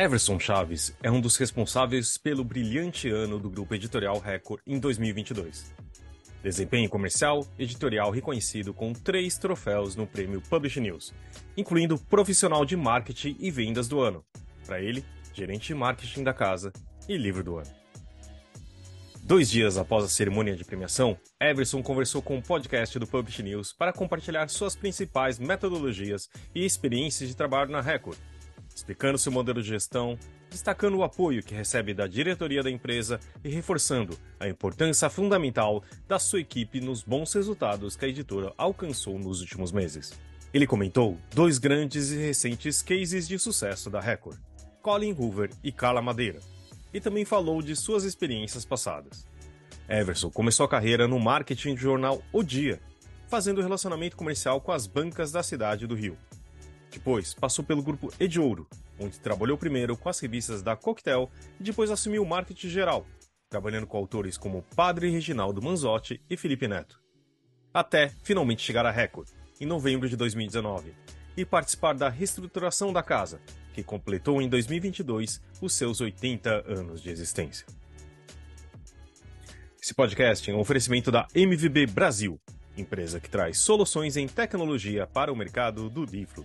Everson Chaves é um dos responsáveis pelo brilhante ano do Grupo Editorial Record em 2022. Desempenho comercial editorial reconhecido com três troféus no prêmio Publish News, incluindo Profissional de Marketing e Vendas do Ano. Para ele, Gerente de Marketing da Casa e Livro do Ano. Dois dias após a cerimônia de premiação, Everson conversou com o podcast do Publish News para compartilhar suas principais metodologias e experiências de trabalho na Record explicando seu modelo de gestão, destacando o apoio que recebe da diretoria da empresa e reforçando a importância fundamental da sua equipe nos bons resultados que a editora alcançou nos últimos meses. Ele comentou dois grandes e recentes cases de sucesso da Record, Colin Hoover e Carla Madeira, e também falou de suas experiências passadas. Everson começou a carreira no marketing do jornal O Dia, fazendo relacionamento comercial com as bancas da cidade do Rio depois, passou pelo grupo Ediouro, onde trabalhou primeiro com as revistas da Coquetel e depois assumiu o marketing geral, trabalhando com autores como Padre Reginaldo Manzotti e Felipe Neto. Até finalmente chegar à Record, em novembro de 2019, e participar da reestruturação da casa, que completou em 2022 os seus 80 anos de existência. Esse podcast é um oferecimento da MVB Brasil, empresa que traz soluções em tecnologia para o mercado do livro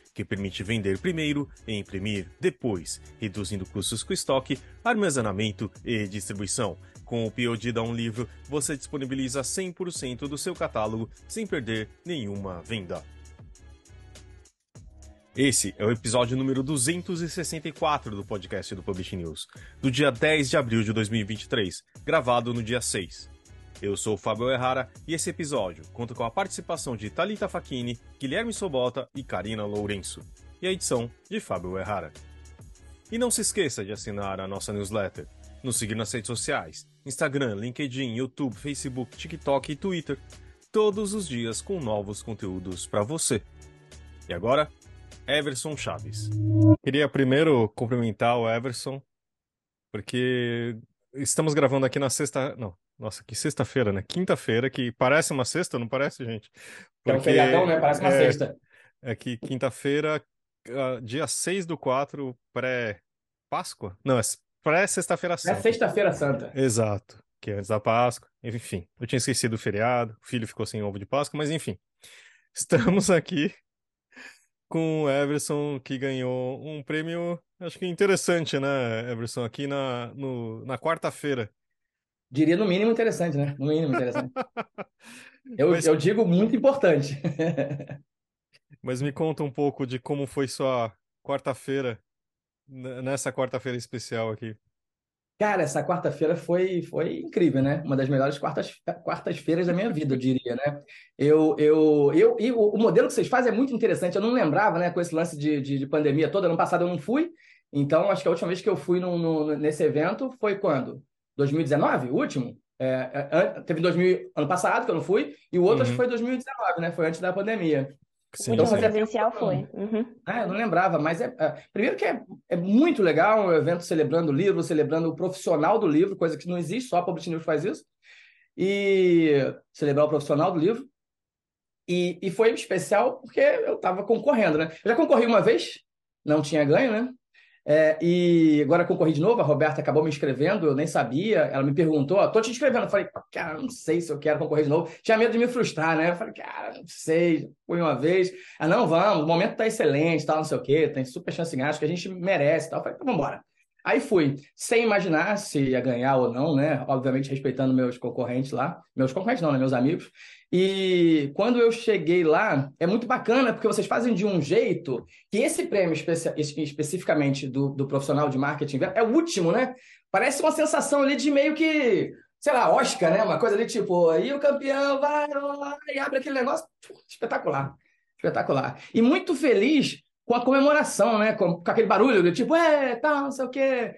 que permite vender primeiro e imprimir depois, reduzindo custos com estoque, armazenamento e distribuição. Com o POD da Um Livro, você disponibiliza 100% do seu catálogo sem perder nenhuma venda. Esse é o episódio número 264 do podcast do Publish News, do dia 10 de abril de 2023, gravado no dia 6. Eu sou o Fábio Errara e esse episódio conta com a participação de Talita Facchini, Guilherme Sobota e Karina Lourenço, e a edição de Fábio Errara. E não se esqueça de assinar a nossa newsletter, nos seguir nas redes sociais, Instagram, LinkedIn, YouTube, Facebook, TikTok e Twitter, todos os dias com novos conteúdos para você. E agora, Everson Chaves. Queria primeiro cumprimentar o Everson, porque estamos gravando aqui na sexta. Não, nossa, que sexta-feira, né? Quinta-feira, que parece uma sexta, não parece, gente? Porque, é um feriadão, né? Parece uma é, sexta. É que quinta-feira, uh, dia 6 do 4, pré-Páscoa? Não, é pré-sexta-feira santa. É sexta-feira santa. Exato, que é antes da Páscoa. Enfim, eu tinha esquecido o feriado, o filho ficou sem ovo de Páscoa, mas enfim. Estamos aqui com o Everson, que ganhou um prêmio, acho que interessante, né, Everson? Aqui na, no, na quarta-feira Diria no mínimo interessante, né? No mínimo interessante. Eu, Mas... eu digo muito importante. Mas me conta um pouco de como foi sua quarta-feira, nessa quarta-feira especial aqui. Cara, essa quarta-feira foi, foi incrível, né? Uma das melhores quartas, quartas-feiras da minha vida, eu diria, né? Eu, eu, eu, e o, modelo que vocês fazem é muito interessante. Eu não lembrava, né, com esse lance de, de, de pandemia todo. Ano passado eu não fui. Então, acho que a última vez que eu fui no, no, nesse evento foi quando? 2019, o último. É, é, teve 2000, ano passado, que eu não fui, e o outro uhum. acho que foi 2019, né? Foi antes da pandemia. Sim, então, presencial foi. Uhum. Ah, eu não lembrava, mas é, é, primeiro que é, é muito legal um evento celebrando o livro, celebrando o profissional do livro, coisa que não existe, só a Publish News faz isso. E celebrar o profissional do livro. E, e foi especial porque eu estava concorrendo, né? Eu já concorri uma vez, não tinha ganho, né? É, e agora concorri de novo, a Roberta acabou me inscrevendo, eu nem sabia. Ela me perguntou: oh, tô te inscrevendo. Eu falei, cara, não sei se eu quero concorrer de novo. Tinha medo de me frustrar, né? Eu falei, cara, não sei, fui uma vez. Ah, não, vamos, o momento tá excelente, tal, não sei o quê, tem super chance em acho que a gente merece tal. Eu falei, então vamos embora. Aí fui, sem imaginar se ia ganhar ou não, né? Obviamente respeitando meus concorrentes lá, meus concorrentes não, né? Meus amigos. E quando eu cheguei lá, é muito bacana porque vocês fazem de um jeito que esse prêmio especi especificamente do, do profissional de marketing é o último, né? Parece uma sensação ali de meio que, sei lá, Oscar, né? Uma coisa ali tipo, aí o campeão vai lá e abre aquele negócio. Espetacular. Espetacular. E muito feliz com a comemoração, né? Com, com aquele barulho, tipo, é, tal, tá, não sei o quê.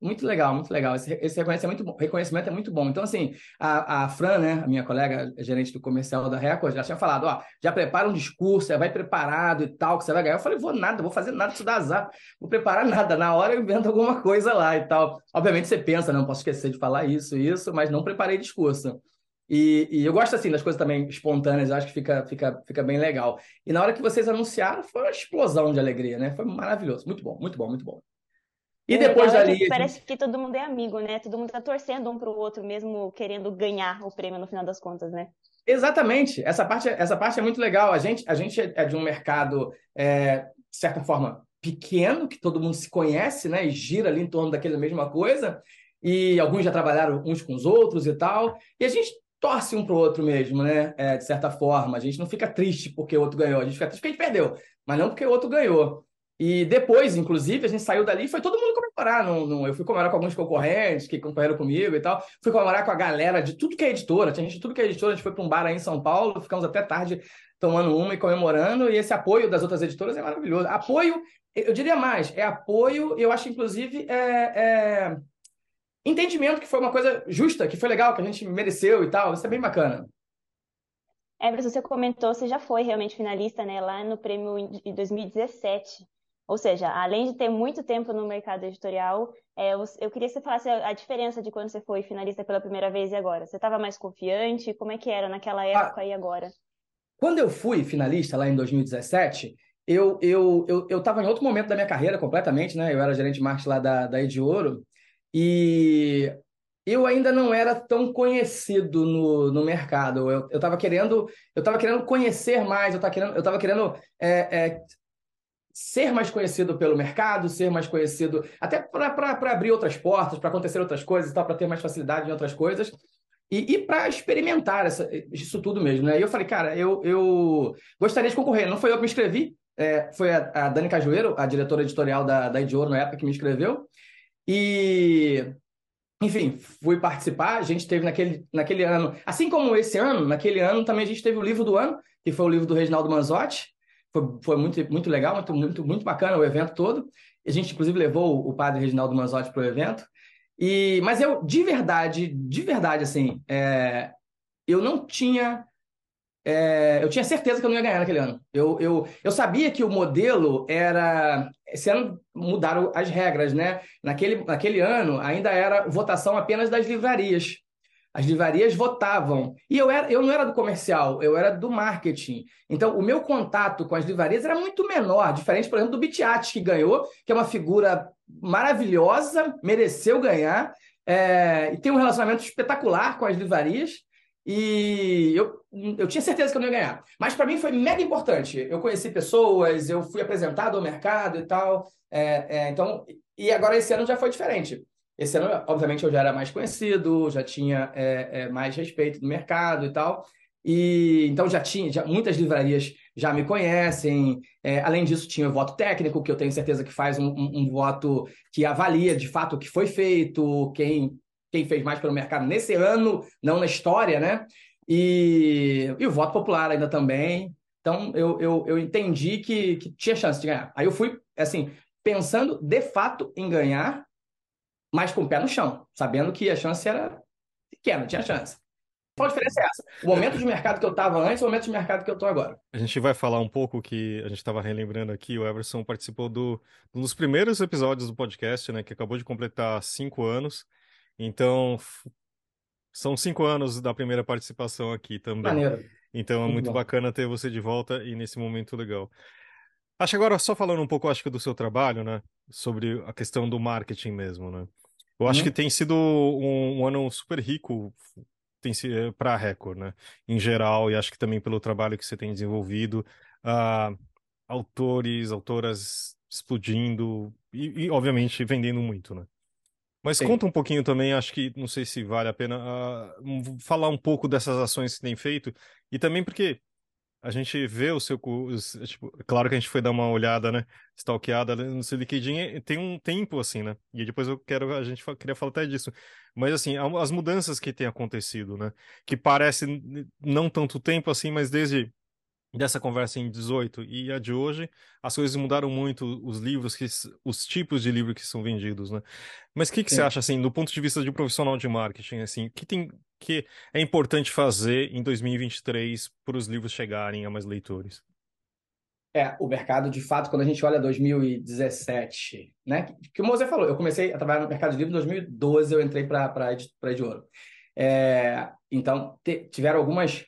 muito legal, muito legal. Esse, esse reconhecimento, é muito, reconhecimento é muito bom. Então, assim, a, a Fran, né, a minha colega gerente do comercial da Record, já tinha falado, ó, já prepara um discurso, já vai preparado e tal, que você vai ganhar. Eu falei, vou nada, vou fazer nada, isso dá azar. Vou preparar nada. Na hora eu invento alguma coisa lá e tal. Obviamente você pensa, não posso esquecer de falar isso, isso, mas não preparei discurso. E, e, eu gosto assim das coisas também espontâneas, acho que fica, fica, fica bem legal. E na hora que vocês anunciaram, foi uma explosão de alegria, né? Foi maravilhoso, muito bom, muito bom, muito bom. E depois dali. É que parece que todo mundo é amigo, né? Todo mundo tá torcendo um para o outro, mesmo querendo ganhar o prêmio no final das contas, né? Exatamente. Essa parte, essa parte é muito legal. A gente, a gente é de um mercado, é, de certa forma, pequeno, que todo mundo se conhece, né? E gira ali em torno daquela mesma coisa. E alguns já trabalharam uns com os outros e tal. E a gente torce um para o outro mesmo, né? É, de certa forma. A gente não fica triste porque o outro ganhou. A gente fica triste porque a gente perdeu, mas não porque o outro ganhou. E depois, inclusive, a gente saiu dali e foi todo mundo comemorar. No, no, eu fui comemorar com alguns concorrentes que concorreram comigo e tal. Fui comemorar com a galera de tudo que é editora. Tinha gente de tudo que é editora. A gente foi para um bar aí em São Paulo, ficamos até tarde tomando uma e comemorando. E esse apoio das outras editoras é maravilhoso. Apoio, eu diria mais, é apoio, eu acho, inclusive, é, é... entendimento que foi uma coisa justa, que foi legal, que a gente mereceu e tal. Isso é bem bacana. Everson, você comentou, você já foi realmente finalista, né, lá no prêmio de 2017. Ou seja, além de ter muito tempo no mercado editorial, é, eu queria que você falasse a diferença de quando você foi finalista pela primeira vez e agora. Você estava mais confiante? Como é que era naquela época ah, e agora? Quando eu fui finalista lá em 2017, eu eu eu eu estava em outro momento da minha carreira completamente, né? Eu era gerente de marketing lá da da Ediouro e eu ainda não era tão conhecido no, no mercado. Eu estava querendo eu estava querendo conhecer mais. Eu estava querendo eu estava querendo é, é, ser mais conhecido pelo mercado, ser mais conhecido até para abrir outras portas, para acontecer outras coisas, para ter mais facilidade em outras coisas. E, e para experimentar essa, isso tudo mesmo, né? E eu falei, cara, eu, eu gostaria de concorrer. Não foi eu que me inscrevi, é, foi a, a, Dani Cajueiro, a diretora editorial da, da Idioro na época, que me inscreveu. E, enfim, fui participar. A gente teve naquele, naquele ano, assim como esse ano, naquele ano também a gente teve o livro do ano, que foi o livro do Reginaldo Manzotti, foi, foi muito, muito legal, muito, muito, muito bacana o evento todo. A gente, inclusive, levou o padre Reginaldo Manzotti para o evento. E, mas eu, de verdade, de verdade, assim, é, eu não tinha. É, eu tinha certeza que eu não ia ganhar naquele ano. Eu, eu, eu sabia que o modelo era. Esse ano mudaram as regras, né? Naquele, naquele ano ainda era votação apenas das livrarias. As livrarias votavam. E eu, era, eu não era do comercial, eu era do marketing. Então, o meu contato com as livrarias era muito menor, diferente, por exemplo, do Bitiati, que ganhou, que é uma figura maravilhosa, mereceu ganhar, é, e tem um relacionamento espetacular com as livrarias. E eu, eu tinha certeza que eu não ia ganhar. Mas para mim foi mega importante. Eu conheci pessoas, eu fui apresentado ao mercado e tal. É, é, então, e agora esse ano já foi diferente. Esse ano, obviamente, eu já era mais conhecido, já tinha é, é, mais respeito do mercado e tal. E então já tinha, já, muitas livrarias já me conhecem. É, além disso, tinha o voto técnico, que eu tenho certeza que faz um, um, um, voto que avalia de fato o que foi feito, quem, quem fez mais pelo mercado nesse ano, não na história, né? E, e o voto popular ainda também. Então eu, eu, eu entendi que, que tinha chance de ganhar. Aí eu fui, assim, pensando de fato em ganhar, mas com o pé no chão, sabendo que a chance era pequena, tinha chance. Qual a diferença é essa? O momento de mercado que eu estava antes e o momento de mercado que eu estou agora. A gente vai falar um pouco que a gente estava relembrando aqui, o Everson participou do, um dos primeiros episódios do podcast, né, que acabou de completar cinco anos. Então, são cinco anos da primeira participação aqui também. Maneiro. Então é muito, muito bacana ter você de volta e nesse momento legal. Acho que agora, só falando um pouco, acho que do seu trabalho, né, sobre a questão do marketing mesmo, né. Eu acho uhum. que tem sido um, um ano super rico tem para a Record, né? Em geral, e acho que também pelo trabalho que você tem desenvolvido, uh, autores, autoras explodindo e, e, obviamente vendendo muito, né? Mas Sim. conta um pouquinho também, acho que não sei se vale a pena uh, falar um pouco dessas ações que tem feito e também porque a gente vê o seu tipo, claro que a gente foi dar uma olhada, né, stalkeada no seu LinkedIn, tem um tempo assim, né? E depois eu quero a gente queria falar até disso. Mas assim, as mudanças que têm acontecido, né, que parece não tanto tempo assim, mas desde dessa conversa em 18 e a de hoje, as coisas mudaram muito, os livros, que, os tipos de livro que são vendidos, né? Mas o que, que você acha, assim, do ponto de vista de um profissional de marketing, assim, que tem que é importante fazer em 2023 para os livros chegarem a mais leitores? É, o mercado, de fato, quando a gente olha 2017, né? Que, que o Moser falou, eu comecei a trabalhar no mercado de livro em 2012, eu entrei para a Ediouro. É, então, te, tiveram algumas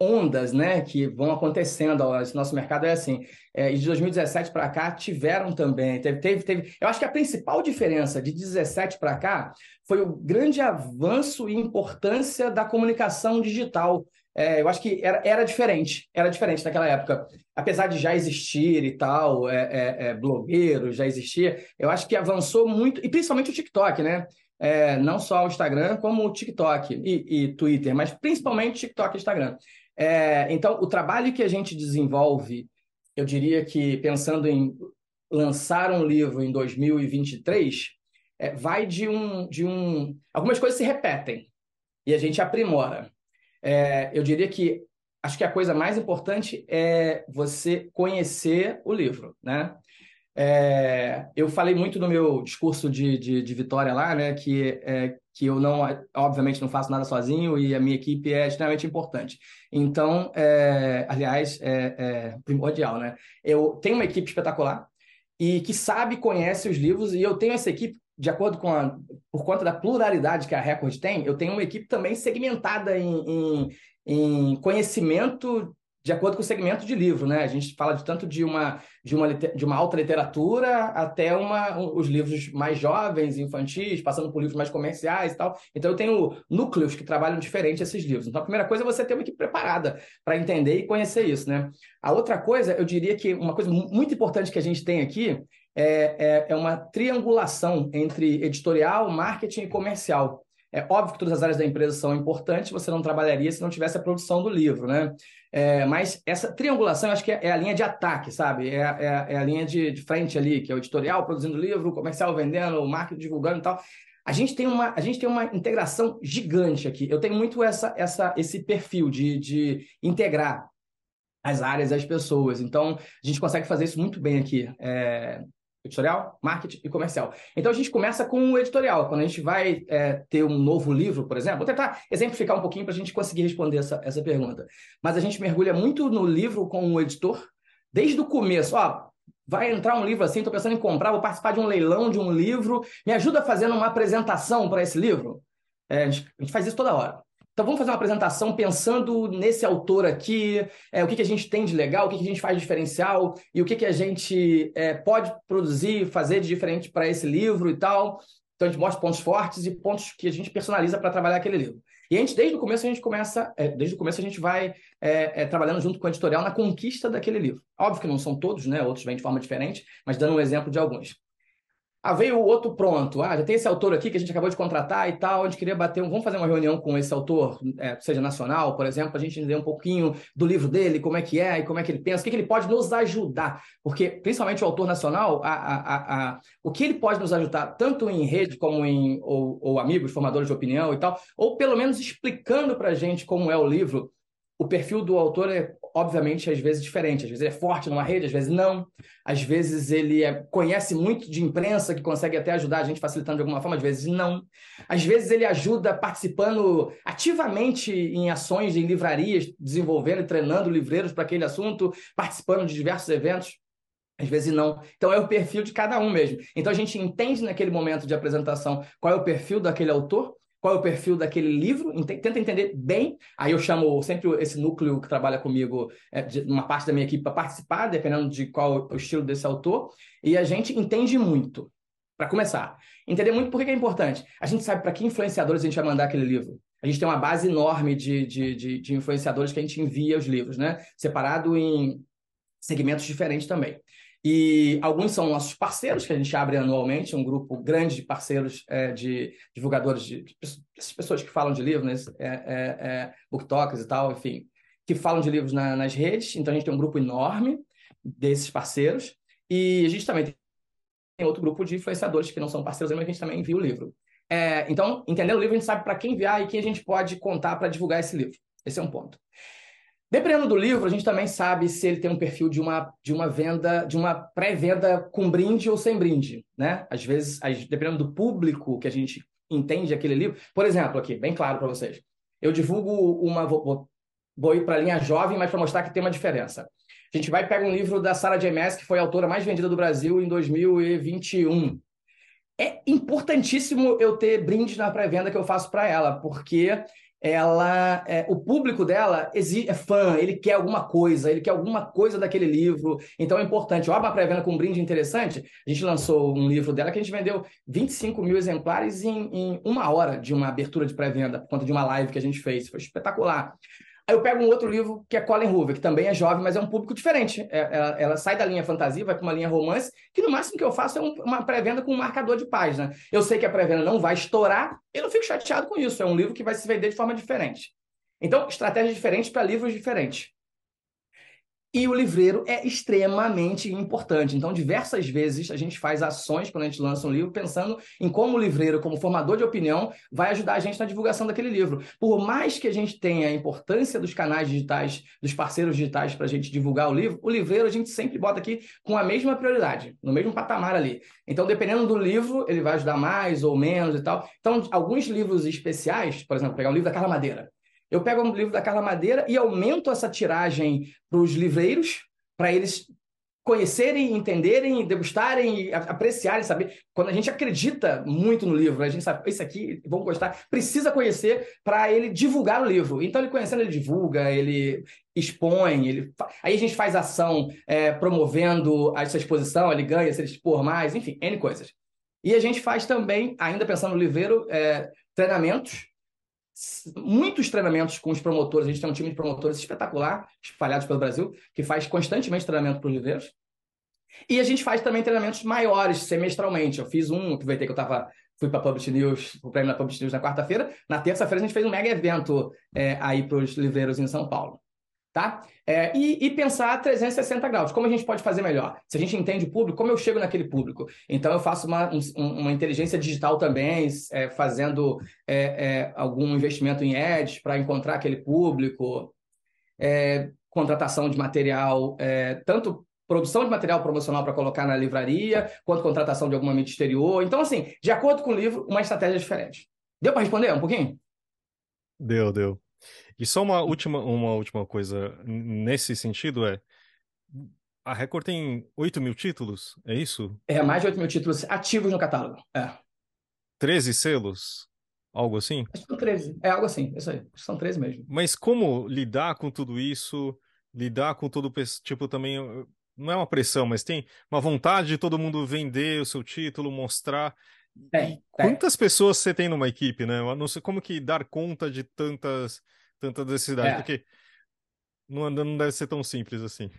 ondas né, que vão acontecendo. Esse nosso mercado é assim. É, e de 2017 para cá tiveram também. Teve, teve, teve. Eu acho que a principal diferença de 17 para cá foi o grande avanço e importância da comunicação digital. É, eu acho que era, era diferente, era diferente naquela época. Apesar de já existir e tal, é, é, é blogueiro já existia, eu acho que avançou muito, e principalmente o TikTok, né? É, não só o Instagram, como o TikTok e, e Twitter, mas principalmente TikTok e Instagram. É, então, o trabalho que a gente desenvolve, eu diria que pensando em lançar um livro em 2023, é, vai de um, de um. Algumas coisas se repetem e a gente aprimora. É, eu diria que acho que a coisa mais importante é você conhecer o livro, né? É, eu falei muito no meu discurso de, de, de vitória lá, né, que, é, que eu não, obviamente, não faço nada sozinho e a minha equipe é extremamente importante. Então, é, aliás, é, é, primordial, né? Eu tenho uma equipe espetacular e que sabe, conhece os livros e eu tenho essa equipe de acordo com a, por conta da pluralidade que a Record tem, eu tenho uma equipe também segmentada em, em, em conhecimento de acordo com o segmento de livro, né? A gente fala de tanto de uma de uma, de uma alta literatura até uma, os livros mais jovens, infantis, passando por livros mais comerciais e tal. Então eu tenho núcleos que trabalham diferente esses livros. Então a primeira coisa é você ter uma equipe preparada para entender e conhecer isso, né? A outra coisa, eu diria que uma coisa muito importante que a gente tem aqui é, é, é uma triangulação entre editorial, marketing e comercial. É óbvio que todas as áreas da empresa são importantes, você não trabalharia se não tivesse a produção do livro, né? É, mas essa triangulação, acho que é, é, a linha de ataque, sabe? É, é, é a linha de, de, frente ali, que é o editorial produzindo livro, comercial vendendo, o marketing divulgando e tal. A gente tem uma, a gente tem uma integração gigante aqui. Eu tenho muito essa, essa, esse perfil de, de integrar as áreas, as pessoas. Então, a gente consegue fazer isso muito bem aqui. É, editorial, marketing e comercial. Então a gente começa com o editorial. Quando a gente vai é, ter um novo livro, por exemplo, vou tentar exemplificar um pouquinho para a gente conseguir responder essa, essa pergunta. Mas a gente mergulha muito no livro com o editor, desde o começo. Ó, vai entrar um livro assim, estou pensando em comprar, vou participar de um leilão de um livro, me ajuda fazendo uma apresentação para esse livro? É, a, gente, a gente faz isso toda hora. Então vamos fazer uma apresentação pensando nesse autor aqui, é, o que, que a gente tem de legal, o que, que a gente faz de diferencial e o que, que a gente é, pode produzir, fazer de diferente para esse livro e tal. Então a gente mostra pontos fortes e pontos que a gente personaliza para trabalhar aquele livro. E a gente, desde o começo, a gente começa, é, desde o começo a gente vai é, é, trabalhando junto com o editorial na conquista daquele livro. Óbvio que não são todos, né? Outros vêm de forma diferente, mas dando um exemplo de alguns. Ah, veio o outro pronto. Ah, já tem esse autor aqui que a gente acabou de contratar e tal. A gente queria bater um. Vamos fazer uma reunião com esse autor, é, seja nacional, por exemplo, para a gente entender um pouquinho do livro dele, como é que é e como é que ele pensa, o que, que ele pode nos ajudar. Porque, principalmente o autor nacional, a, a, a, o que ele pode nos ajudar, tanto em rede como em ou, ou amigos, formadores de opinião e tal, ou pelo menos explicando para a gente como é o livro o perfil do autor é, obviamente, às vezes diferente. Às vezes ele é forte numa rede, às vezes não. Às vezes ele é, conhece muito de imprensa, que consegue até ajudar a gente facilitando de alguma forma, às vezes não. Às vezes ele ajuda participando ativamente em ações em livrarias, desenvolvendo e treinando livreiros para aquele assunto, participando de diversos eventos. Às vezes não. Então é o perfil de cada um mesmo. Então a gente entende naquele momento de apresentação qual é o perfil daquele autor qual é o perfil daquele livro, tenta entender bem. Aí eu chamo sempre esse núcleo que trabalha comigo, é, uma parte da minha equipe, para participar, dependendo de qual é o estilo desse autor, e a gente entende muito. Para começar, entender muito por que é importante. A gente sabe para que influenciadores a gente vai mandar aquele livro. A gente tem uma base enorme de, de, de, de influenciadores que a gente envia os livros, né? Separado em segmentos diferentes também. E alguns são nossos parceiros, que a gente abre anualmente, um grupo grande de parceiros é, de divulgadores, de, de, essas pessoas que falam de livros, né? é, é, é, booktalkers e tal, enfim, que falam de livros na, nas redes. Então a gente tem um grupo enorme desses parceiros. E a gente também tem outro grupo de influenciadores que não são parceiros, mas a gente também envia o livro. É, então, entendendo o livro, a gente sabe para quem enviar e quem a gente pode contar para divulgar esse livro. Esse é um ponto. Dependendo do livro, a gente também sabe se ele tem um perfil de uma, de uma venda, de uma pré-venda com brinde ou sem brinde, né? Às vezes, dependendo do público que a gente entende aquele livro. Por exemplo, aqui, bem claro para vocês. Eu divulgo uma. Vou, vou ir para a linha jovem, mas para mostrar que tem uma diferença. A gente vai pegar um livro da Sarah J. Que foi a autora mais vendida do Brasil em 2021. É importantíssimo eu ter brinde na pré-venda que eu faço para ela, porque ela é, o público dela é fã, ele quer alguma coisa, ele quer alguma coisa daquele livro, então é importante. Ó, uma pré-venda com um brinde interessante, a gente lançou um livro dela que a gente vendeu 25 mil exemplares em, em uma hora de uma abertura de pré-venda, por conta de uma live que a gente fez, foi espetacular. Aí eu pego um outro livro que é Colin Hoover, que também é jovem, mas é um público diferente. É, ela, ela, sai da linha fantasia, vai para uma linha romance, que no máximo que eu faço é um, uma pré-venda com um marcador de página. Eu sei que a pré-venda não vai estourar, eu não fico chateado com isso. É um livro que vai se vender de forma diferente. Então, estratégias diferentes para livros diferentes. E o livreiro é extremamente importante. Então, diversas vezes a gente faz ações quando a gente lança um livro, pensando em como o livreiro, como formador de opinião, vai ajudar a gente na divulgação daquele livro. Por mais que a gente tenha a importância dos canais digitais, dos parceiros digitais para a gente divulgar o livro, o livreiro a gente sempre bota aqui com a mesma prioridade, no mesmo patamar ali. Então, dependendo do livro, ele vai ajudar mais ou menos e tal. Então, alguns livros especiais, por exemplo, pegar o livro da Carla Madeira. Eu pego um livro da Carla Madeira e aumento essa tiragem para os livreiros, para eles conhecerem, entenderem, degustarem, apreciarem, saber. Quando a gente acredita muito no livro, a gente sabe, isso aqui, vão gostar, precisa conhecer para ele divulgar o livro. Então, ele conhecendo, ele divulga, ele expõe, ele... aí a gente faz ação é, promovendo essa exposição, ele ganha, se ele expor mais, enfim, N coisas. E a gente faz também, ainda pensando no livreiro, é, treinamentos muitos treinamentos com os promotores. A gente tem um time de promotores espetacular, espalhados pelo Brasil, que faz constantemente treinamento para os livreiros. E a gente faz também treinamentos maiores, semestralmente. Eu fiz um, aproveitei que eu estava fui para a Publish News, o prêmio da Publish News na quarta-feira. Na terça-feira a gente fez um mega evento é, aí para os livreiros em São Paulo tá? É, e, e, pensar 360 graus. Como a gente pode fazer melhor? Se a gente entende o público, como eu chego naquele público? Então, eu faço uma, um, uma inteligência digital também, é, fazendo é, é algum investimento em ads para encontrar aquele público, é, contratação de material, é, tanto produção de material promocional para colocar na livraria, quanto contratação de alguma mídia exterior. Então, assim, de acordo com o livro, uma estratégia diferente. Deu para responder um pouquinho? Deu, deu. E só uma última, uma última coisa nesse sentido é. A Record tem 8 mil títulos, é isso? É, mais de 8 mil títulos ativos no catálogo. É. 13 selos? Algo assim? Acho que são 13. É algo assim, isso aí. São 13 mesmo. Mas como lidar com tudo isso? Lidar com todo. Tipo, também. Não é uma pressão, mas tem uma vontade de todo mundo vender o seu título, mostrar. Tem, Quantas pessoas você tem numa equipe, né? Eu não sei como que dar conta de tantas tanta necessidade, é. porque não, não deve ser tão simples assim.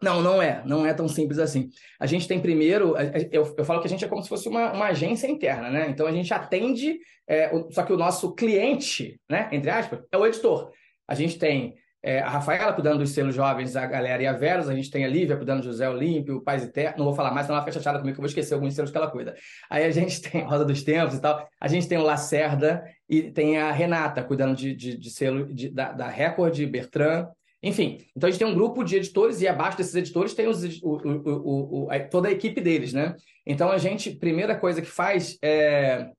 Não, não é. Não é tão simples assim. A gente tem primeiro. Eu, eu falo que a gente é como se fosse uma, uma agência interna, né? Então a gente atende, é, só que o nosso cliente, né, entre aspas, é o editor. A gente tem é, a Rafaela cuidando dos selos jovens, a galera e a Veros, a gente tem a Lívia cuidando do José Olímpio, Paz e não vou falar mais, senão ela fica chateada comigo que eu vou esquecer alguns selos que ela cuida. Aí a gente tem Rosa dos Tempos e tal, a gente tem o Lacerda e tem a Renata cuidando de, de, de selo de, da, da Record, Bertrand, enfim. Então a gente tem um grupo de editores e abaixo desses editores tem os, o, o, o, a, toda a equipe deles, né? Então a gente, primeira coisa que faz é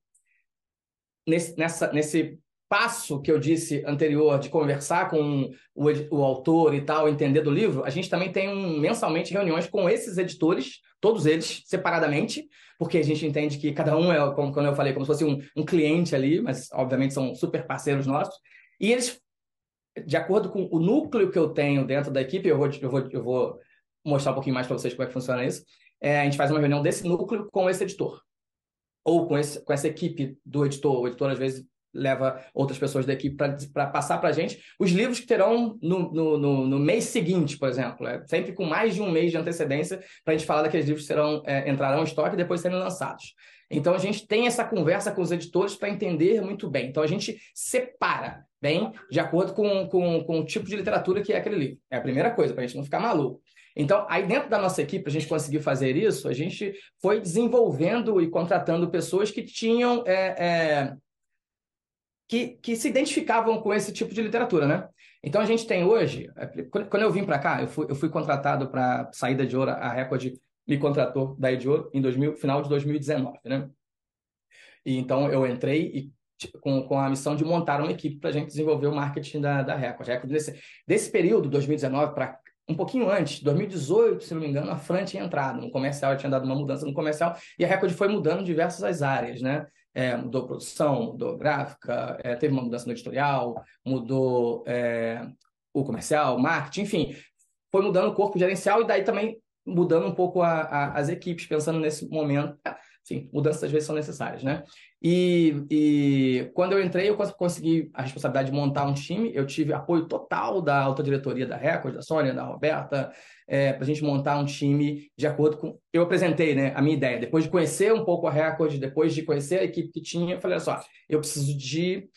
nesse, nessa, nesse passo que eu disse anterior de conversar com o, o, autor e tal, entender do livro, a gente também tem um, mensalmente reuniões com esses editores, todos eles, separadamente, porque a gente entende que cada um é, como quando eu falei, como se fosse um, um cliente ali, mas obviamente são super parceiros nossos, e eles, de acordo com o núcleo que eu tenho dentro da equipe, eu vou, eu vou, eu vou mostrar um pouquinho mais para vocês como é que funciona isso, é, a gente faz uma reunião desse núcleo com esse editor ou com, esse, com essa equipe do editor. O editor, às vezes, leva outras pessoas da equipe para passar para a gente os livros que terão no, no, no, no, mês seguinte, por exemplo. É sempre com mais de um mês de antecedência para a gente falar daqueles livros que serão, é, entrarão em estoque e depois serem lançados. Então a gente tem essa conversa com os editores para entender muito bem. Então a gente separa bem de acordo com, com, com o tipo de literatura que é aquele livro. É a primeira coisa, para a gente não ficar maluco. Então, aí dentro da nossa equipe, a gente conseguiu fazer isso, a gente foi desenvolvendo e contratando pessoas que tinham é, é, que, que se identificavam com esse tipo de literatura, né? Então a gente tem hoje, é, quando eu vim para cá, eu fui, eu fui contratado para saída de ouro, a Record me contratou da de ouro em 2000, final de 2019, né? E então eu entrei e com, com a missão de montar uma equipe para a gente desenvolver o marketing da, da Record. Record desse, desse período, 2019 para um pouquinho antes, 2018, se não me engano, a Fran tinha entrado no comercial, tinha dado uma mudança no comercial, e a Record foi mudando diversas áreas, né? É, mudou produção, mudou gráfica, é, teve uma mudança no editorial, mudou é, o comercial, marketing, enfim, foi mudando o corpo gerencial e daí também mudando um pouco a, a, as equipes, pensando nesse momento. Enfim, mudanças às vezes são necessárias, né? E, e quando eu entrei, eu consegui a responsabilidade de montar um time. Eu tive apoio total da alta diretoria da Record, da Sônia, da Roberta, é, para a gente montar um time de acordo com. Eu apresentei né, a minha ideia. Depois de conhecer um pouco a Record, depois de conhecer a equipe que tinha, eu falei: olha só, eu preciso de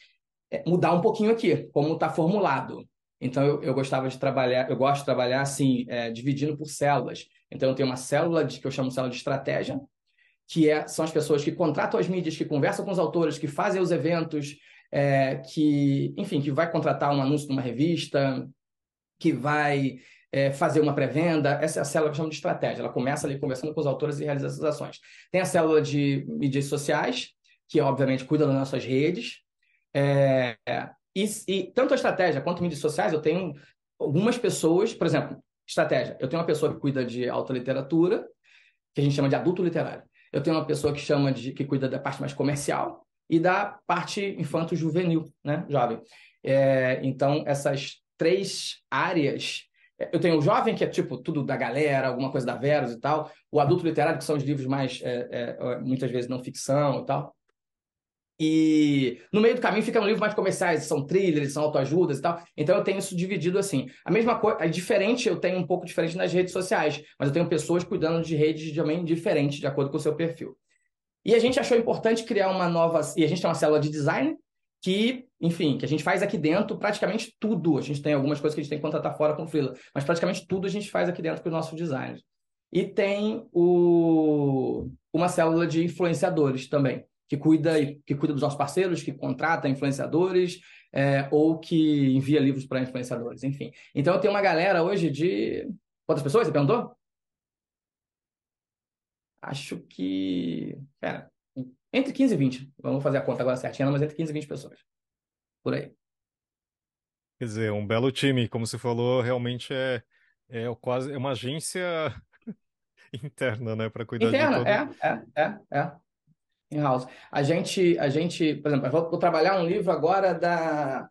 é, mudar um pouquinho aqui, como está formulado. Então, eu, eu, gostava de trabalhar, eu gosto de trabalhar assim, é, dividindo por células. Então, eu tenho uma célula de, que eu chamo de célula de estratégia, que é, são as pessoas que contratam as mídias, que conversam com os autores, que fazem os eventos, é, que, enfim, que vai contratar um anúncio numa revista, que vai é, fazer uma pré-venda. Essa é a célula que chama de estratégia. Ela começa ali conversando com os autores e realiza essas ações. Tem a célula de mídias sociais, que obviamente cuida das nossas redes. É, e, e tanto a estratégia quanto mídias sociais, eu tenho algumas pessoas, por exemplo, estratégia. Eu tenho uma pessoa que cuida de alta literatura, que a gente chama de adulto literário. Eu tenho uma pessoa que chama de que cuida da parte mais comercial e da parte infanto-juvenil, né, jovem. É, então essas três áreas eu tenho o jovem, que é tipo tudo da galera, alguma coisa da Verus e tal. O adulto literário, que são os livros mais, é, é, muitas vezes, não ficção e tal. E no meio do caminho ficam livros mais comerciais, são thrillers, são autoajudas e tal. Então eu tenho isso dividido assim. A mesma coisa, é diferente, eu tenho um pouco diferente nas redes sociais, mas eu tenho pessoas cuidando de redes também diferentes, de acordo com o seu perfil. E a gente achou importante criar uma nova. E a gente tem uma célula de design que, enfim, que a gente faz aqui dentro praticamente tudo. A gente tem algumas coisas que a gente tem que contratar fora com freela, mas praticamente tudo a gente faz aqui dentro com os nossos designers. E tem o... uma célula de influenciadores também que cuida, que cuida dos nossos parceiros, que contrata influenciadores é, ou que envia livros para influenciadores, enfim. Então eu tenho uma galera hoje de. Quantas pessoas? Você perguntou? Acho que. Pera. Entre 15 e 20. Vamos fazer a conta agora certinha, mas entre 15 e 20 pessoas. Por aí. Quer dizer, um belo time, como você falou, realmente é, é quase é uma agência interna, né, para cuidar interna, de todo. É, é, é, é in-house. A gente, a gente, por exemplo, eu vou, vou trabalhar um livro agora da,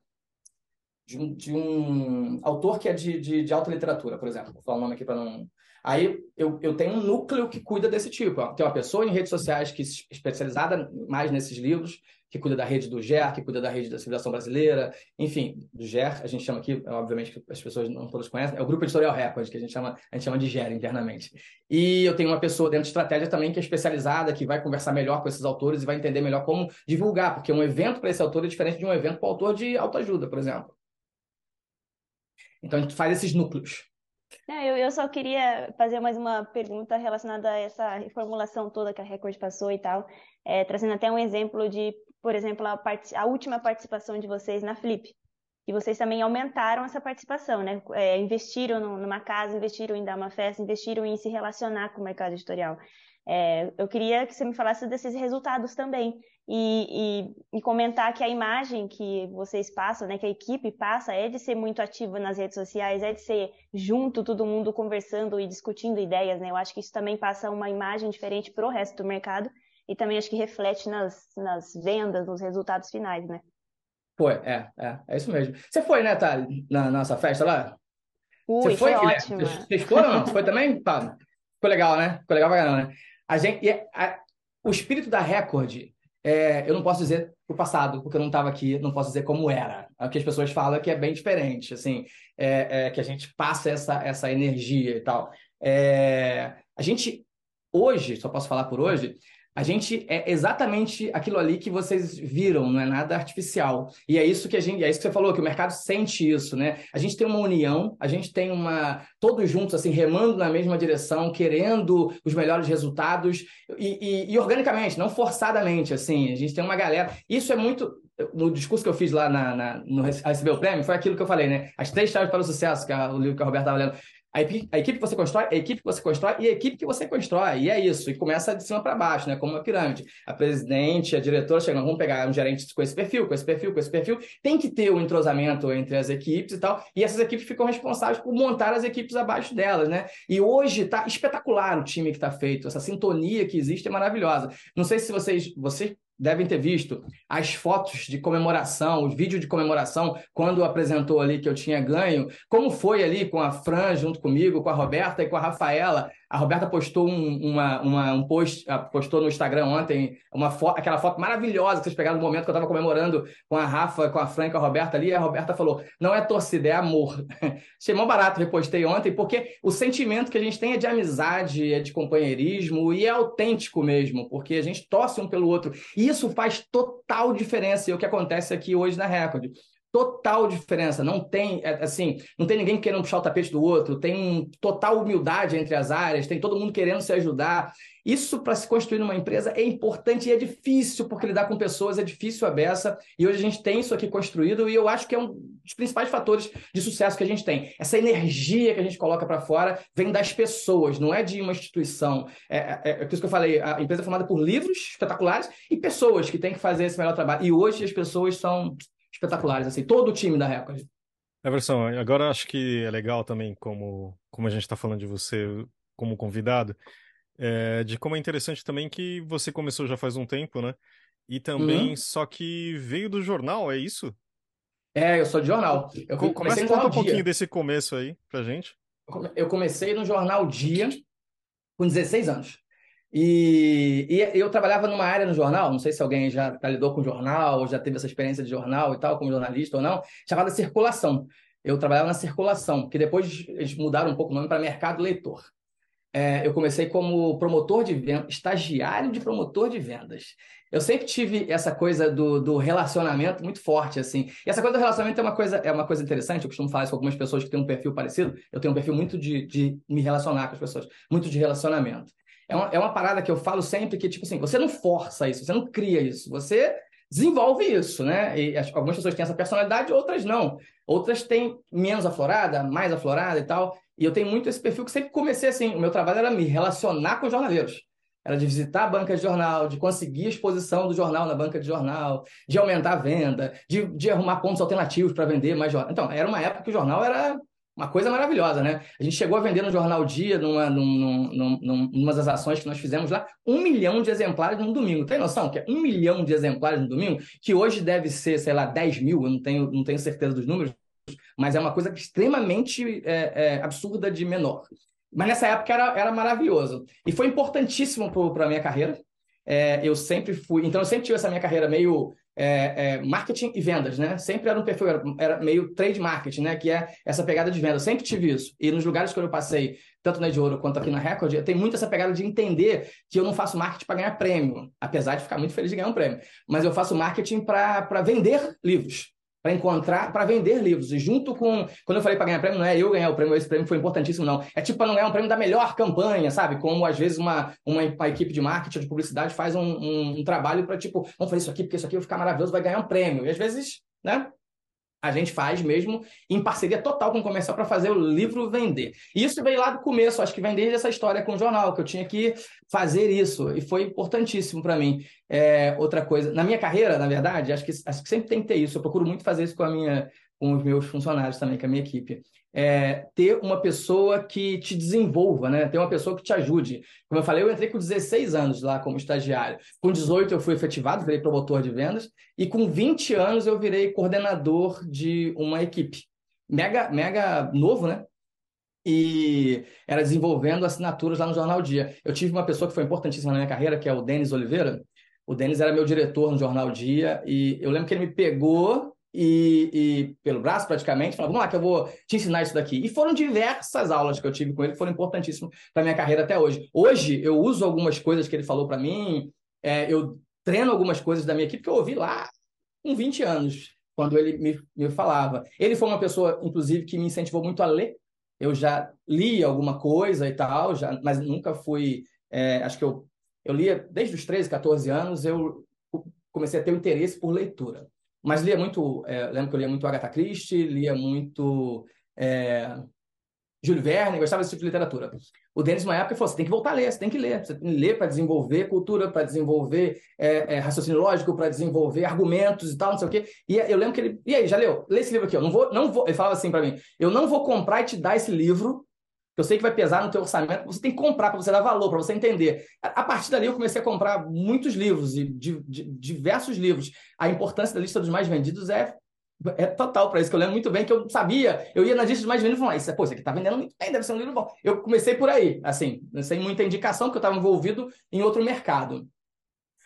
de um, de um autor que é de, de, de, alta literatura, por exemplo. Vou falar o nome aqui para não. Aí eu, eu tenho um núcleo que cuida desse tipo. Tem uma pessoa em redes sociais que é especializada mais nesses livros, que cuida da rede do GER, que cuida da rede da civilização brasileira, enfim, do GER, a gente chama aqui, obviamente as pessoas não todas conhecem, é o Grupo Editorial Record, que a gente chama, a gente chama de GER internamente. E eu tenho uma pessoa dentro de estratégia também que é especializada, que vai conversar melhor com esses autores e vai entender melhor como divulgar, porque um evento para esse autor é diferente de um evento para o autor de autoajuda, por exemplo. Então a gente faz esses núcleos. Eu, eu só queria fazer mais uma pergunta relacionada a essa reformulação toda que a Record passou e tal, é, trazendo até um exemplo de por exemplo, a, part... a última participação de vocês na Flip. E vocês também aumentaram essa participação, né? É, investiram numa casa, investiram em dar uma festa, investiram em se relacionar com o mercado editorial. É, eu queria que você me falasse desses resultados também e, e, e, comentar que a imagem que vocês passam, né, que a equipe passa, é de ser muito ativa nas redes sociais, é de ser junto, todo mundo conversando e discutindo ideias, né? Eu acho que isso também passa uma imagem diferente para o resto do mercado e também acho que reflete nas, nas vendas, nos resultados finais, né? Foi, é, é, é isso mesmo. Você foi, né, Thali, na nossa festa lá? Ui, Você foi, foi ótimo. Vocês foram ou não? Você foi também? Tá. Ficou legal, né? Ficou legal pra caramba, né? A gente, a, o espírito da Record, é, eu não posso dizer o passado, porque eu não estava aqui, não posso dizer como era. É o que as pessoas falam que é bem diferente, assim, é, é que a gente passa essa, essa energia e tal. É, a gente, hoje, só posso falar por hoje, A gente é exatamente aquilo ali que vocês viram, não é nada artificial. E é isso que a gente, é isso que você falou, que o mercado sente isso, né? A gente tem uma união, a gente tem uma todos juntos assim remando na mesma direção, querendo os melhores resultados e, e, e organicamente, não forçadamente, assim. A gente tem uma galera. Isso é muito no discurso que eu fiz lá na, na, no receber o prêmio, foi aquilo que eu falei, né? As três chaves para o sucesso, que é o livro que a Roberta estava lendo. A equipe, a equipe, que você constrói, a equipe que você constrói e a equipe que você constrói. E é isso. E começa de cima para baixo, né? Como uma pirâmide. A presidente, a diretora chegam, vamos pegar um gerente com esse perfil, com esse perfil, com esse perfil. Tem que ter um entrosamento entre as equipes e tal. E essas equipes ficam responsáveis por montar as equipes abaixo delas, né? E hoje está espetacular o time que está feito. Essa sintonia que existe é maravilhosa. Não sei se vocês, vocês devem ter visto as fotos de comemoração, os vídeos de comemoração, quando apresentou ali que eu tinha ganho, como foi ali com a Fran junto comigo, com a Roberta e com a Rafaela, a Roberta postou um, uma, uma, um post, ah, postou no Instagram ontem, uma aquela foto maravilhosa que vocês pegaram no momento que eu estava comemorando com a Rafa, com a Fran com a Roberta ali, e a Roberta falou: não é torcida, é amor. Achei mó barato, repostei ontem, porque o sentimento que a gente tem é de amizade, é de companheirismo e é autêntico mesmo, porque a gente torce um pelo outro. E isso faz total diferença, e é o que acontece aqui hoje na Record total diferença. Não tem, é, assim, não tem ninguém querendo puxar o tapete do outro, tem total humildade entre as áreas, tem todo mundo querendo se ajudar. Isso, para se construir numa empresa, é importante e é difícil, porque lidar com pessoas é difícil a beça. E hoje a gente tem isso aqui construído, e eu acho que é um dos principais fatores de sucesso que a gente tem. Essa energia que a gente coloca para fora vem das pessoas, não é de uma instituição. É, é, é, isso que eu falei: a empresa é formada por livros espetaculares e pessoas que têm que fazer esse melhor trabalho. E hoje as pessoas são espetaculares, assim, todo o time da Record. Everson, agora acho que é legal também, como, como a gente está falando de você como convidado, é, de como é interessante também que você começou já faz um tempo, né? E também, uhum. só que veio do jornal, é isso? É, eu sou de jornal. Eu comecei Começa a contar um pouquinho desse começo aí pra gente. Eu comecei no Jornal Dia com 16 anos. E, e, eu trabalhava numa área no jornal, não sei se alguém já, já lidou com jornal, ou já teve essa experiência de jornal e tal, como jornalista ou não, chamada circulação. Eu trabalhava na circulação, que depois eles mudaram um pouco o nome para mercado leitor. É, eu comecei como promotor de vendas, estagiário de promotor de vendas. Eu sempre tive essa coisa do, do relacionamento muito forte, assim. E essa coisa do relacionamento é uma coisa, é uma coisa interessante, eu costumo falar isso com algumas pessoas que têm um perfil parecido. Eu tenho um perfil muito de, de me relacionar com as pessoas, muito de relacionamento. É uma, é uma parada que eu falo sempre que, tipo assim, você não força isso, você não cria isso, você desenvolve isso, né? E algumas pessoas têm essa personalidade, outras não. Outras têm menos aflorada, mais aflorada e tal. E eu tenho muito esse perfil que sempre comecei assim. O meu trabalho era me relacionar com os jornaleiros. Era de visitar a banca de jornal, de conseguir exposição do jornal na banca de jornal, de aumentar a venda, de, de arrumar pontos alternativos para vender mais jornal. Então, era uma época que o jornal era uma coisa maravilhosa, né? A gente chegou a vender no Jornal Dia, numa, numa, numa das ações que nós fizemos lá, um milhão de exemplares num domingo. Tem noção que é um milhão de exemplares no domingo? Que hoje deve ser, sei lá, 10 mil, eu não tenho, não tenho certeza dos números, mas é uma coisa extremamente é, é, absurda de menor. Mas nessa época era, era maravilhoso. E foi importantíssimo para a minha carreira. É, eu sempre fui. Então, eu sempre tive essa minha carreira meio é, é, marketing e vendas, né? Sempre era um perfil, era, era, meio trade marketing, né? Que é essa pegada de venda. Eu sempre tive isso. E nos lugares que eu passei, tanto na de Ouro quanto aqui na Record, eu tenho muito essa pegada de entender que eu não faço marketing para ganhar prêmio, apesar de ficar muito feliz de ganhar um prêmio. Mas eu faço marketing para vender livros para encontrar, para vender livros. E junto com. Quando eu falei para ganhar prêmio, não é eu ganhar o prêmio, esse prêmio foi importantíssimo, não. É tipo para não ganhar um prêmio da melhor campanha, sabe? Como às vezes uma, uma, uma equipe de marketing de publicidade faz um, um, um trabalho para, tipo, vamos fazer isso aqui, porque isso aqui vai ficar maravilhoso, vai ganhar um prêmio. E às vezes, né? A gente faz mesmo em parceria total com o comercial para fazer o livro vender. E isso veio lá do começo, acho que vem desde essa história com o jornal, que eu tinha que fazer isso, e foi importantíssimo para mim. É, outra coisa, na minha carreira, na verdade, acho que, acho que sempre tem que ter isso, eu procuro muito fazer isso com, a minha, com os meus funcionários também, com a minha equipe é, ter uma pessoa que te desenvolva, né? Ter uma pessoa que te ajude. Como eu falei, eu entrei com 16 anos lá como estagiário. Com 18 eu fui efetivado, virei promotor de vendas. E com 20 anos eu virei coordenador de uma equipe. Mega, mega novo, né? E era desenvolvendo assinaturas lá no Jornal Dia. Eu tive uma pessoa que foi importantíssima na minha carreira, que é o Denis Oliveira. O Denis era meu diretor no Jornal Dia. E eu lembro que ele me pegou e, e, pelo braço praticamente, falou, vamos lá que eu vou te ensinar isso daqui. E foram diversas aulas que eu tive com ele foram importantíssimas para minha carreira até hoje. Hoje eu uso algumas coisas que ele falou para mim é, eu treino algumas coisas da minha equipe que eu ouvi lá com 20 anos, quando ele me, me falava. Ele foi uma pessoa, inclusive, que me incentivou muito a ler. Eu já li alguma coisa e tal, já, mas nunca fui. É, acho que eu, eu lia desde os 13, 14 anos, eu comecei a ter um interesse por leitura. Mas lia muito, é, lembro que eu lia muito Agatha Christie, lia muito é, Júlio Verne, gostava desse tipo de literatura. O Denis, numa época, falou: você tem que voltar a ler, você tem que ler. Você tem que ler para desenvolver cultura, para desenvolver é, é, raciocínio lógico, para desenvolver argumentos e tal, não sei o quê. E eu lembro que ele. E aí, já leu? Lê esse livro aqui, ó. Não vou, não vou... Ele falava assim para mim: eu não vou comprar e te dar esse livro, eu sei que vai pesar no teu orçamento, você tem que comprar para você dar valor, para você entender. A, partir dali, eu comecei a comprar muitos livros, e diversos livros. A importância da lista dos mais vendidos é é total para isso, que eu lembro muito bem que eu sabia, eu ia nas listas mais vendidas e falava, isso, pô, isso aqui tá vendendo muito bem, deve ser um livro bom. Eu comecei por aí, assim, sem muita indicação, porque eu estava envolvido em outro mercado.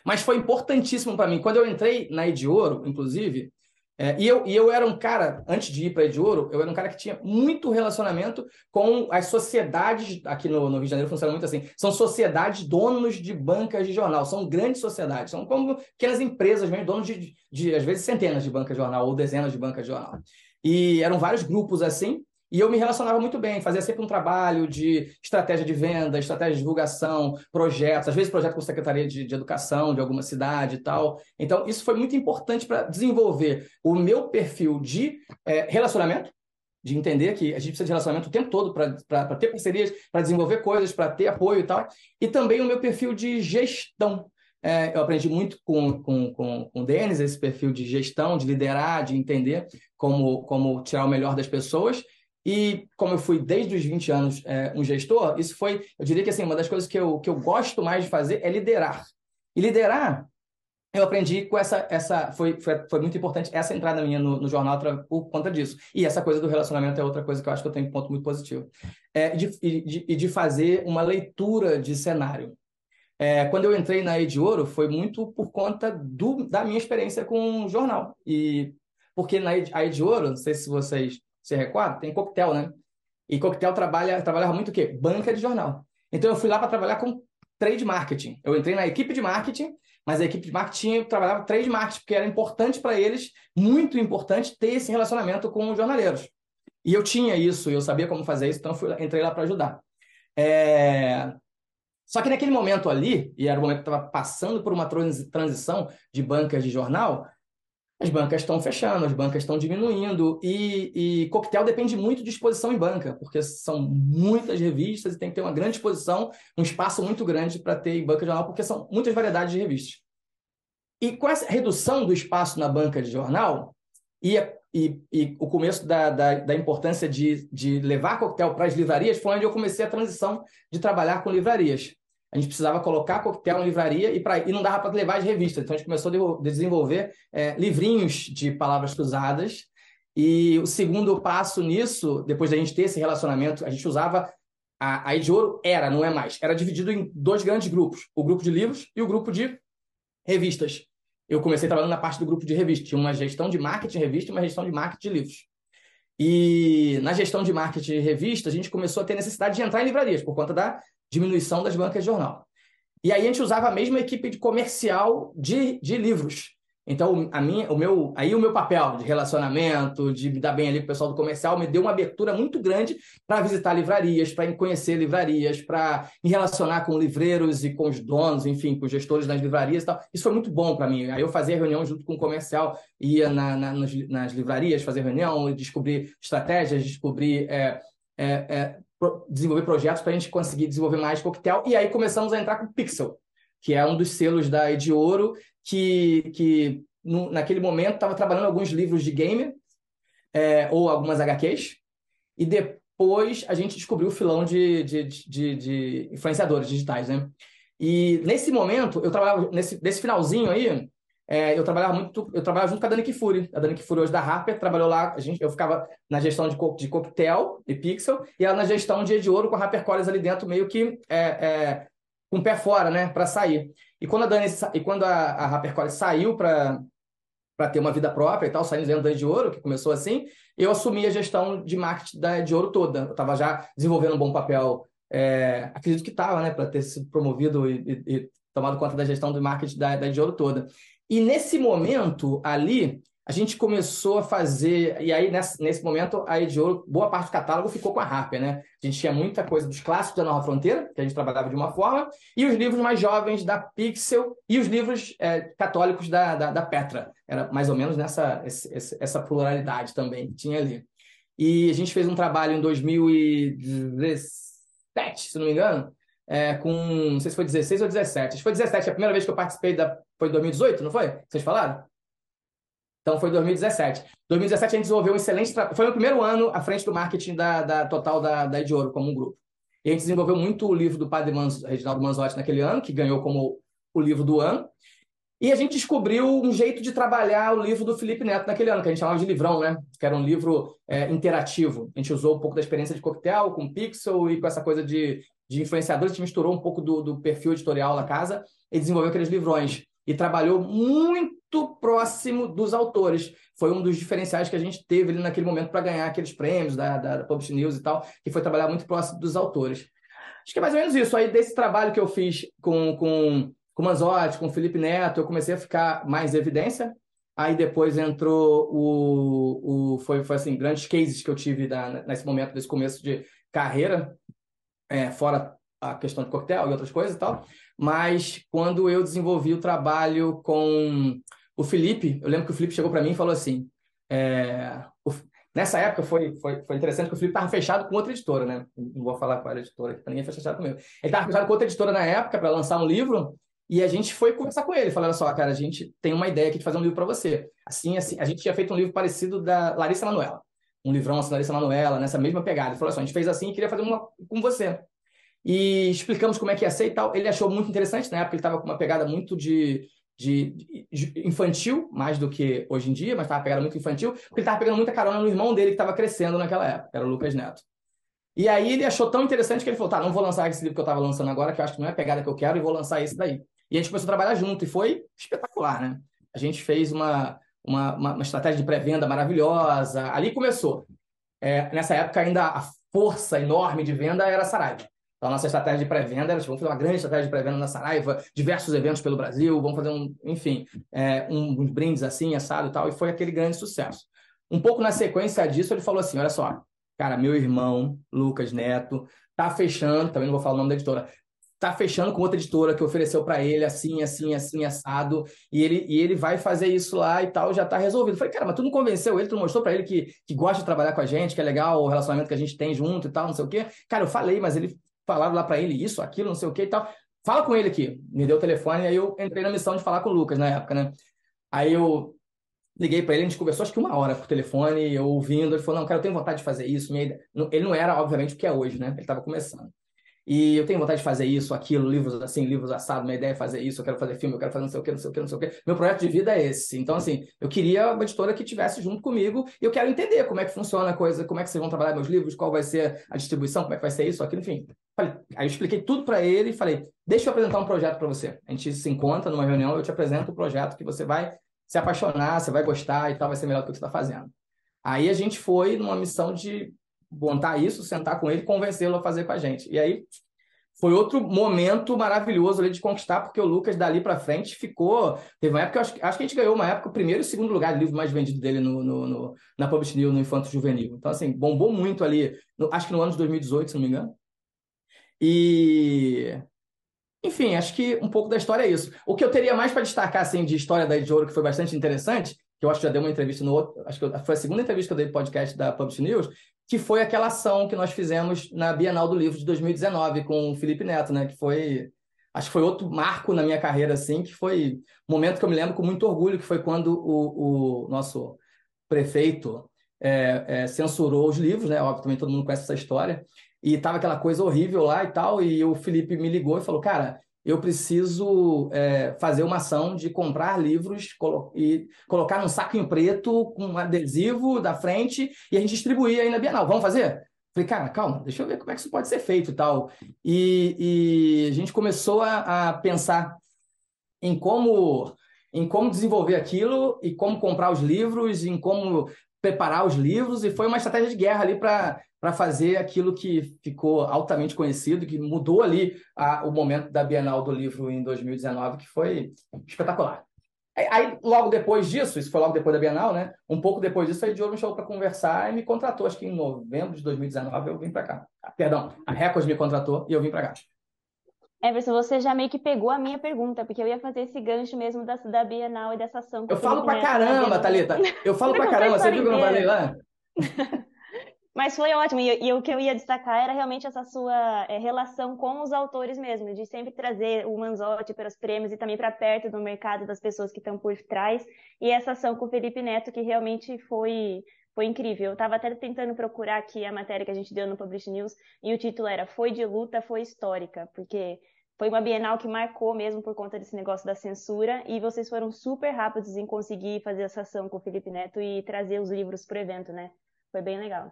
Mas foi importantíssimo para mim. Quando eu entrei na Ediouro, inclusive, é, e, eu, e eu era um cara, antes de ir para de Ouro, eu era um cara que tinha muito relacionamento com as sociedades, aqui no, no Rio de Janeiro funciona muito assim, são sociedades donos de bancas de jornal, são grandes sociedades, são como pequenas empresas mesmo, donos de, de, de às vezes, centenas de bancas de jornal ou dezenas de bancas de jornal. E eram vários grupos assim, e eu me relacionava muito bem, fazia sempre um trabalho de estratégia de venda, estratégia de divulgação, projetos, às vezes projeto com secretaria de, de educação de alguma cidade e tal. Então, isso foi muito importante para desenvolver o meu perfil de é, relacionamento, de entender que a gente precisa de relacionamento o tempo todo para ter parcerias, para desenvolver coisas, para ter apoio e tal. E também o meu perfil de gestão. É, eu aprendi muito com, com, com, com o Denis, esse perfil de gestão, de liderar, de entender como, como tirar o melhor das pessoas. E como eu fui desde os 20 anos é, um gestor, isso foi, eu diria que assim, uma das coisas que eu, que eu gosto mais de fazer é liderar. E liderar, eu aprendi com essa, essa foi, foi, foi muito importante essa entrada minha no, no jornal por conta disso. E essa coisa do relacionamento é outra coisa que eu acho que eu tenho um ponto muito positivo. É, de, de, de fazer uma leitura de cenário. É, quando eu entrei na Ed Ouro, foi muito por conta do, da minha experiência com o jornal. E porque na Ed Ouro, não sei se vocês você recorda? Tem coquetel, né? E coquetel trabalha, trabalhava muito o quê? Banca de jornal. Então eu fui lá para trabalhar com trade marketing. Eu entrei na equipe de marketing, mas a equipe de marketing trabalhava trade marketing, porque era importante para eles, muito importante, ter esse relacionamento com os jornaleiros. E eu tinha isso, eu sabia como fazer isso, então fui, entrei lá para ajudar. É... Só que naquele momento ali, e era o momento que estava passando por uma transição de bancas de jornal, as bancas estão fechando, as bancas estão diminuindo, e, e coquetel depende muito de exposição em banca, porque são muitas revistas e tem que ter uma grande exposição, um espaço muito grande para ter em banca de jornal, porque são muitas variedades de revistas. E com essa redução do espaço na banca de jornal, e, e, e o começo da, da, da, importância de, de levar coquetel para as livrarias, foi onde eu comecei a transição de trabalhar com livrarias a gente precisava colocar coquetel na livraria e, pra, e não dava para levar as revistas. Então a gente começou a desenvolver é, livrinhos de palavras cruzadas. E o segundo passo nisso, depois da gente ter esse relacionamento, a gente usava. A, a Ouro era, não é mais. Era dividido em dois grandes grupos: o grupo de livros e o grupo de revistas. Eu comecei trabalhando na parte do grupo de revistas. Tinha uma gestão de marketing de revista e uma gestão de marketing de livros. E na gestão de marketing de revista, a gente começou a ter necessidade de entrar em livrarias, por conta da diminuição das bancas de jornal. E aí a gente usava a mesma equipe de comercial de, de livros. Então, a minha, o meu, aí o meu papel de relacionamento, de me dar bem ali com o pessoal do comercial, me deu uma abertura muito grande para visitar livrarias, para conhecer livrarias, para me relacionar com livreiros e com os donos, enfim, com os gestores das livrarias e tal. Isso foi muito bom para mim. Aí eu fazia reunião junto com o comercial, ia na, na, nas, nas, livrarias fazer reunião, descobrir estratégias, descobrir é, é, é, desenvolver projetos para a gente conseguir desenvolver mais coquetel. E aí começamos a entrar com o Pixel, que é um dos selos da Ed Ouro, que, que no, naquele momento estava trabalhando alguns livros de game é, ou algumas HQs. E depois a gente descobriu o filão de, de, de, de influenciadores digitais, né? E nesse momento, eu trabalhava, nesse, nesse finalzinho aí, é, eu trabalhava muito, eu trabalhava junto com a Dani Kifuri. A Dani Kifuri hoje da Harper trabalhou lá, a gente, eu ficava na gestão de, co de coquetel e pixel, e ela na gestão de de ouro com a Harper Collins ali dentro, meio que é, é, com o pé fora, né, para sair. E quando a Dani e quando a, a Harper Collins saiu para para ter uma vida própria e tal, saindo dentro da de ouro, que começou assim, eu assumi a gestão de marketing da de ouro toda. Eu estava já desenvolvendo um bom papel, é, acredito que estava, né, para ter sido promovido e, e, e tomado conta da gestão do marketing da, da Edioro toda. E nesse momento ali, a gente começou a fazer, e aí nesse, nesse momento a Edioro, boa parte do catálogo ficou com a Harper, né? A gente tinha muita coisa dos clássicos da Nova Fronteira, que a gente trabalhava de uma forma, e os livros mais jovens da Pixel e os livros é, católicos da, da, da, Petra. Era mais ou menos nessa essa pluralidade também que tinha ali. E a gente fez um trabalho em 2017, se não me engano, é, com, não sei se foi 16 ou 17. Acho que foi 17, a primeira vez que eu participei da, foi em 2018, não foi? Vocês falaram? Então foi 2017. 2017 a gente desenvolveu um excelente trabalho. Foi o primeiro ano à frente do marketing da, da total da, da Ediouro como um grupo. E a gente desenvolveu muito o livro do padre Manz, Reginaldo Manzotti naquele ano, que ganhou como o livro do ano. E a gente descobriu um jeito de trabalhar o livro do Felipe Neto naquele ano, que a gente chamava de livrão, né? Que era um livro é, interativo. A gente usou um pouco da experiência de coquetel com pixel e com essa coisa de, de influenciadores. Gente misturou um pouco do, do perfil editorial da casa e desenvolveu aqueles livrões. E trabalhou muito muito próximo dos autores. Foi um dos diferenciais que a gente teve ali naquele momento para ganhar aqueles prêmios da, da, da Publish News e tal, que foi trabalhar muito próximo dos autores. Acho que é mais ou menos isso. Aí, desse trabalho que eu fiz com, com, com o Manzotti, com o Felipe Neto, eu comecei a ficar mais em evidência. Aí depois entrou o. o foi, foi assim, grandes cases que eu tive da, nesse momento, desse começo de carreira, é, fora a questão de coquetel e outras coisas e tal. Mas quando eu desenvolvi o trabalho com o Felipe, eu lembro que o Felipe chegou para mim e falou assim: é, o, nessa época foi, foi, foi interessante que o Felipe estava fechado com outra editora, né? Não vou falar qual era a editora, para ninguém fechado comigo. Ele estava fechado com outra editora na época para lançar um livro. E a gente foi conversar com ele, falando só, cara, a gente tem uma ideia aqui de fazer um livro para você. Assim, assim, a gente tinha feito um livro parecido da Larissa Manuela. Um livrão assim, Larissa Manuela, nessa mesma pegada. Falou assim, a gente fez assim e queria fazer uma com você. E explicamos como é que ia ser e tal. Ele achou muito interessante, na época ele estava com uma pegada muito de de, de, infantil, mais do que hoje em dia, mas estava pegando muito infantil, porque ele estava pegando muita carona no irmão dele que estava crescendo naquela época, era o Lucas Neto. E aí ele achou tão interessante que ele falou: tá, não vou lançar esse livro que eu estava lançando agora, que eu acho que não é a pegada que eu quero, e vou lançar esse daí. E a gente começou a trabalhar junto, e foi espetacular, né? A gente fez uma, uma, uma, uma estratégia de pré-venda maravilhosa. Ali começou. É, nessa época, ainda a força enorme de venda era a Saraiva. Então, a nossa estratégia de pré-venda era, tipo, vamos fazer uma grande estratégia de pré-venda na Saraiva, diversos eventos pelo Brasil, vamos fazer um, enfim, é, um, uns brindes assim, assado e tal, e foi aquele grande sucesso. Um pouco na sequência disso, ele falou assim, olha só, cara, meu irmão, Lucas Neto, tá fechando, também não vou falar o nome da editora, tá fechando com outra editora que ofereceu para ele assim, assim, assim, assado, e ele, e ele vai fazer isso lá e tal, já tá resolvido. Eu falei, cara, mas tu não convenceu ele, tu não mostrou para ele que, que gosta de trabalhar com a gente, que é legal o relacionamento que a gente tem junto e tal, não sei o quê. Cara, eu falei, mas ele falaram lá para ele isso, aquilo, não sei o que e tal. Fala com ele aqui. Me deu o telefone, aí eu entrei na missão de falar com o Lucas na época, né? Aí eu liguei para ele, a gente conversou acho que uma hora por telefone, eu ouvindo, ele falou, não, cara, eu tenho vontade de fazer isso. Ele não era, obviamente, o que é hoje, né? Ele estava começando. E eu tenho vontade de fazer isso, aquilo, livros assim, livros assados, minha ideia é fazer isso, eu quero fazer filme, eu quero fazer não sei o que, não sei o que, não sei o que. Meu projeto de vida é esse. Então, assim, eu queria uma editora que tivesse junto comigo e eu quero entender como é que funciona a coisa, como é que vocês vão trabalhar meus livros, qual vai ser a distribuição, como é que vai ser isso, aquilo, enfim. Falei, aí eu expliquei tudo para ele e falei, deixa eu apresentar um projeto para você. A gente se encontra numa reunião, eu te apresento o projeto que você vai se apaixonar, você vai gostar e tal, vai ser melhor do que você está fazendo. Aí a gente foi numa missão de montar isso, sentar com ele, convencê-lo a fazer com a gente. E aí foi outro momento maravilhoso ali de conquistar, porque o Lucas dali para frente ficou. Teve uma época, acho, acho que a gente ganhou uma época o primeiro e segundo lugar de livro mais vendido dele no, no, no na Publish News, no Infanto Juvenil. Então, assim, bombou muito ali, no, acho que no ano de 2018, se não me engano. E. Enfim, acho que um pouco da história é isso. O que eu teria mais para destacar, assim, de história da Ouro, que foi bastante interessante, que eu acho que já dei uma entrevista no outro, acho que foi a segunda entrevista que eu dei no podcast da Publish News, que foi aquela ação que nós fizemos na Bienal do Livro de 2019 com o Felipe Neto, né? Que foi, acho que foi outro marco na minha carreira, assim, que foi um momento que eu me lembro com muito orgulho, que foi quando o, o nosso prefeito é, é, censurou os livros, né? Óbvio, também todo mundo conhece essa história. E tava aquela coisa horrível lá e tal, e o Felipe me ligou e falou, cara, eu preciso é, fazer uma ação de comprar livros colo e colocar num saquinho preto com um adesivo da frente e a gente distribuir aí na Bienal. Vamos fazer? Falei, cara, calma, deixa eu ver como é que isso pode ser feito e tal. E, e a gente começou a, a, pensar em como, em como desenvolver aquilo e como comprar os livros, em como preparar os livros e foi uma estratégia de guerra ali para fazer aquilo que ficou altamente conhecido, que mudou ali a, o momento da Bienal do Livro em 2019, que foi espetacular. Aí, logo depois disso, isso foi logo depois da Bienal, né? Um pouco depois disso, a Diogo me chamou para conversar e me contratou. Acho que em novembro de 2019 eu vim para cá. Ah, perdão, a Record me contratou e eu vim para cá. Everson, você já meio que pegou a minha pergunta, porque eu ia fazer esse gancho mesmo da, da Bienal e dessa ação. Eu falo pra caramba, Thalita. Eu falo pra caramba. Você viu que eu não falei lá? Mas foi ótimo, e, e, o que eu ia destacar era realmente essa sua é, relação com os autores mesmo, de sempre trazer o Manzotti para os prêmios e também para perto do mercado das pessoas que estão por trás, e essa ação com o Felipe Neto, que realmente foi, foi incrível. Eu estava até tentando procurar aqui a matéria que a gente deu no Publish News, e o título era Foi de luta, foi histórica, porque foi uma Bienal que marcou mesmo por conta desse negócio da censura, e vocês foram super rápidos em conseguir fazer essa ação com o Felipe Neto e trazer os livros para o evento, né? Foi bem legal.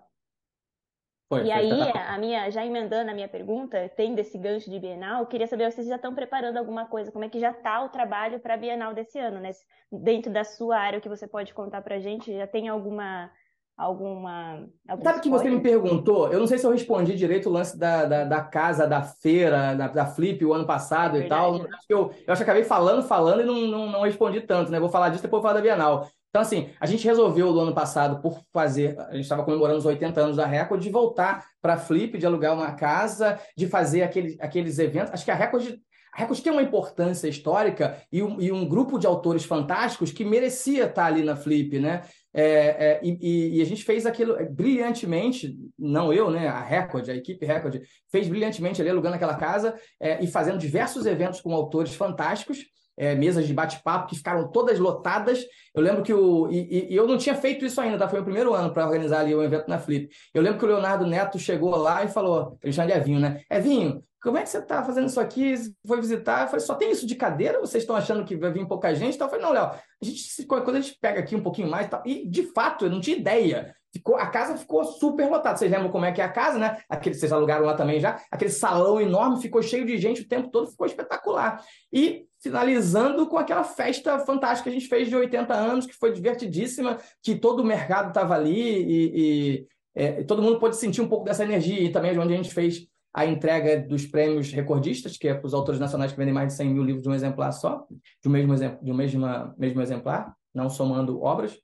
Foi, e aí, a minha, já emendando a minha pergunta, tem desse gancho de Bienal, queria saber se vocês já estão preparando alguma coisa, como é que já está o trabalho para a Bienal desse ano, né? Dentro da sua área, o que você pode contar para a gente, já tem alguma alguma. Sabe que você me perguntou? Eu não sei se eu respondi direito o lance da, da, da casa, da feira, da, da Flip o ano passado é e tal. Eu, eu acho que acabei falando, falando e não, não, não respondi tanto, né? Vou falar disso depois vou falar da Bienal. Então, assim, a gente resolveu no ano passado, por fazer, a gente estava comemorando os 80 anos da Record, de voltar para a Flip, de alugar uma casa, de fazer aquele, aqueles eventos. Acho que a Record a Record tem uma importância histórica e um, e um, grupo de autores fantásticos que merecia estar ali na Flip, né? É, é, e, e, a gente fez aquilo brilhantemente, não eu, né? A Record, a equipe Record, fez brilhantemente ali alugando aquela casa é, e fazendo diversos eventos com autores fantásticos é, mesas de bate-papo que ficaram todas lotadas. Eu lembro que o. E, e, eu não tinha feito isso ainda, tá? Foi o primeiro ano para organizar ali o evento na Flip. Eu lembro que o Leonardo Neto chegou lá e falou: ele chama de Evinho, né? Evinho, como é que você está fazendo isso aqui? Foi visitar? Eu falei, só tem isso de cadeira? Vocês estão achando que vai vir pouca gente? Então, eu falei, não, Léo, a gente, quando a gente pega aqui um pouquinho mais, e de fato, eu não tinha ideia. Ficou, a casa ficou super lotada. Vocês lembram como é que é a casa, né? Aquele, vocês alugaram lá também já. Aquele salão enorme ficou cheio de gente o tempo todo, ficou espetacular. E finalizando com aquela festa fantástica que a gente fez de 80 anos, que foi divertidíssima, que todo o mercado estava ali e, e é, todo mundo pôde sentir um pouco dessa energia. E também onde a gente fez a entrega dos prêmios recordistas, que é para os autores nacionais que vendem mais de 100 mil livros de um exemplar só, de um mesmo, de um mesmo, mesmo exemplar, não somando obras.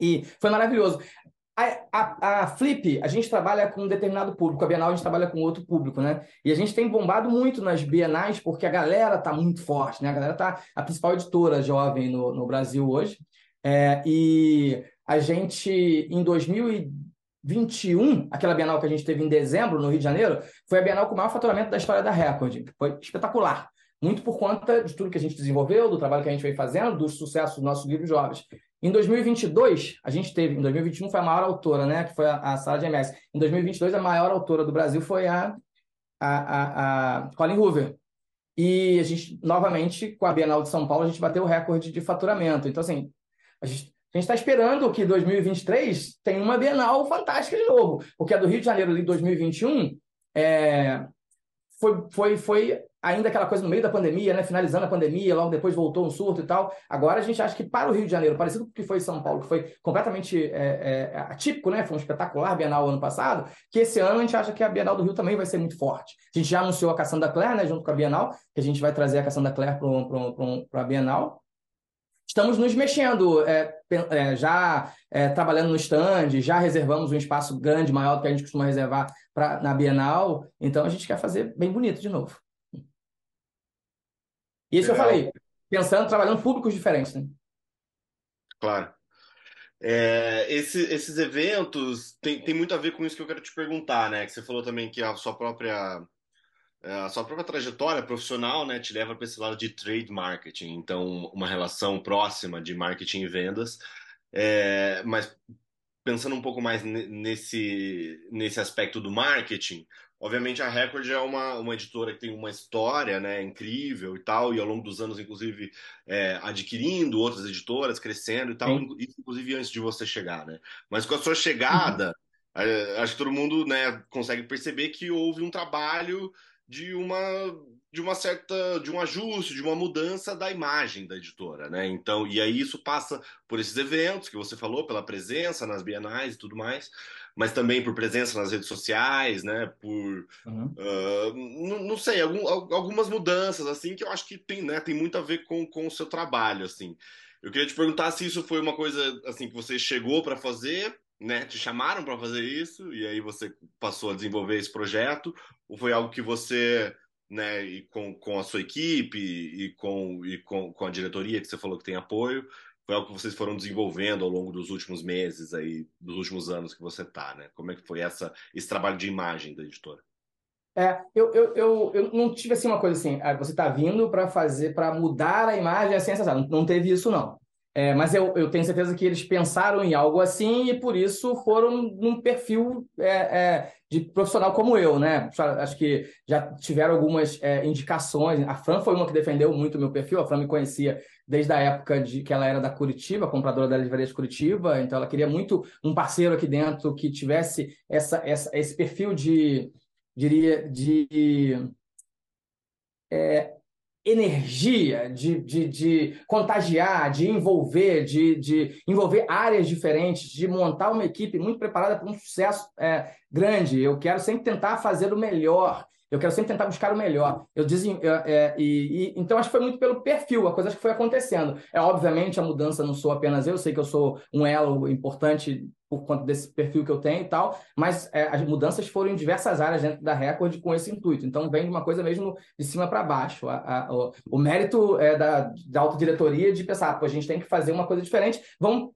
E foi maravilhoso. A, a, a, Flip, a gente trabalha com um determinado público, a Bienal a gente trabalha com outro público, né? E a gente tem bombado muito nas Bienais porque a galera tá muito forte, né? A galera tá a principal editora jovem no, no Brasil hoje. É, e a gente, em 2021, aquela Bienal que a gente teve em dezembro, no Rio de Janeiro, foi a Bienal com o maior faturamento da história da Record. Foi espetacular muito por conta de tudo que a gente desenvolveu, do trabalho que a gente vem fazendo, do sucesso dos nossos livros jovens. Em 2022, a gente teve, em 2021 foi a maior autora, né, que foi a, a Sara de MS. Em 2022, a maior autora do Brasil foi a, a, a, a Colin Hoover. E a gente, novamente, com a Bienal de São Paulo, a gente bateu o recorde de faturamento. Então, assim, a gente está esperando que 2023 tenha uma Bienal fantástica de novo, porque a do Rio de Janeiro de 2021 é, foi, foi, foi ainda aquela coisa no meio da pandemia, né? Finalizando a pandemia, logo depois voltou um surto e tal. Agora a gente acha que para o Rio de Janeiro, parecido com o que foi São Paulo, que foi completamente é, é, atípico, né? Foi um espetacular Bienal ano passado, que esse ano a gente acha que a Bienal do Rio também vai ser muito forte. A gente já anunciou a Caçamba da Claire, né? Junto com a Bienal, que a gente vai trazer a Caçamba da Claire para a Bienal. Estamos nos mexendo, é, é, já é, trabalhando no stand, já reservamos um espaço grande, maior do que a gente costuma reservar pra, na Bienal. Então a gente quer fazer bem bonito de novo. E isso eu falei, pensando, trabalhando públicos diferentes, né? Claro. É, esse, esses eventos tem, tem muito a ver com isso que eu quero te perguntar, né? Que você falou também que a sua própria a sua própria trajetória profissional, né, te leva para esse lado de trade marketing, então uma relação próxima de marketing e vendas. É, mas pensando um pouco mais nesse nesse aspecto do marketing, Obviamente a Record é uma, uma editora que tem uma história né, incrível e tal, e ao longo dos anos, inclusive, é, adquirindo outras editoras, crescendo e tal, Sim. inclusive antes de você chegar, né? Mas com a sua chegada, uhum. acho que todo mundo né, consegue perceber que houve um trabalho de uma de uma certa de um ajuste, de uma mudança da imagem da editora, né? Então, e aí isso passa por esses eventos que você falou, pela presença nas bienais e tudo mais, mas também por presença nas redes sociais, né? Por uhum. uh, não, não, sei, algum, algumas mudanças assim que eu acho que tem, né? Tem muito a ver com, com o seu trabalho, assim. Eu queria te perguntar se isso foi uma coisa assim que você chegou para fazer né, te chamaram para fazer isso e aí você passou a desenvolver esse projeto ou foi algo que você né, e com, com a sua equipe e, com, e com, com a diretoria que você falou que tem apoio, foi algo que vocês foram desenvolvendo ao longo dos últimos meses aí, dos últimos anos que você está, né? Como é que foi essa, esse trabalho de imagem da editora? É, eu, eu, eu, eu não tive assim uma coisa assim, ah, você está vindo para fazer, para mudar a imagem assim, não, não teve isso não. É, mas eu, eu tenho certeza que eles pensaram em algo assim e por isso foram num perfil é, é, de profissional como eu, né? Acho que já tiveram algumas é, indicações. A Fran foi uma que defendeu muito o meu perfil. A Fran me conhecia desde a época de que ela era da Curitiba, compradora da livraria de Curitiba. Então ela queria muito um parceiro aqui dentro que tivesse essa, essa esse perfil de, diria, de é, energia de, de, de contagiar, de envolver, de, de envolver áreas diferentes, de montar uma equipe muito preparada para um sucesso é, grande. Eu quero sempre tentar fazer o melhor. Eu quero sempre tentar buscar o melhor. Eu dizem, é, e, e, então acho que foi muito pelo perfil, a coisa que foi acontecendo. É obviamente a mudança não sou apenas eu, eu sei que eu sou um elo importante por conta desse perfil que eu tenho e tal, mas é, as mudanças foram em diversas áreas dentro da Record com esse intuito. Então, vem de uma coisa mesmo de cima para baixo. A, a, o, o, mérito é da, da autodiretoria de pensar, pô, a gente tem que fazer uma coisa diferente, vamos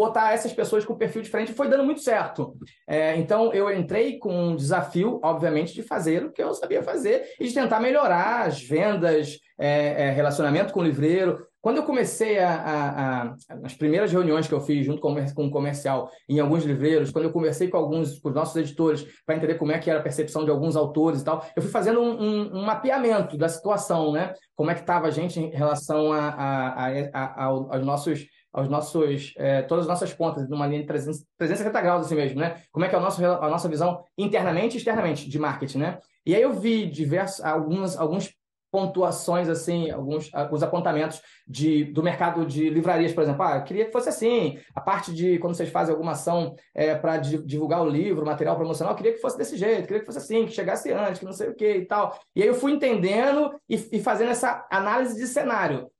botar essas pessoas com perfil diferente, foi dando muito certo. É, então, eu entrei com um desafio, obviamente, de fazer o que eu sabia fazer e de tentar melhorar as vendas, é, é, relacionamento com o livreiro, quando eu comecei a, a, a, as primeiras reuniões que eu fiz junto com, com o comercial em alguns livreiros, quando eu conversei com alguns, com os nossos editores, para entender como é que era a percepção de alguns autores e tal, eu fui fazendo um, um, um mapeamento da situação, né? Como é que estava a gente em relação a, aos nossos aos nossos, é, todas as nossas pontas, numa linha de 300, 360 graus assim mesmo, né? Como é que é a nossa, a nossa visão internamente e externamente de marketing, né? E aí eu vi diversos, alguns, alguns pontuações, assim, alguns, alguns apontamentos de, do mercado de livrarias, por exemplo. Ah, eu queria que fosse assim. A parte de quando vocês fazem alguma ação é, para divulgar o livro, material promocional, eu queria que fosse desse jeito, queria que fosse assim, que chegasse antes, que não sei o que e tal. E aí eu fui entendendo e, e fazendo essa análise de cenário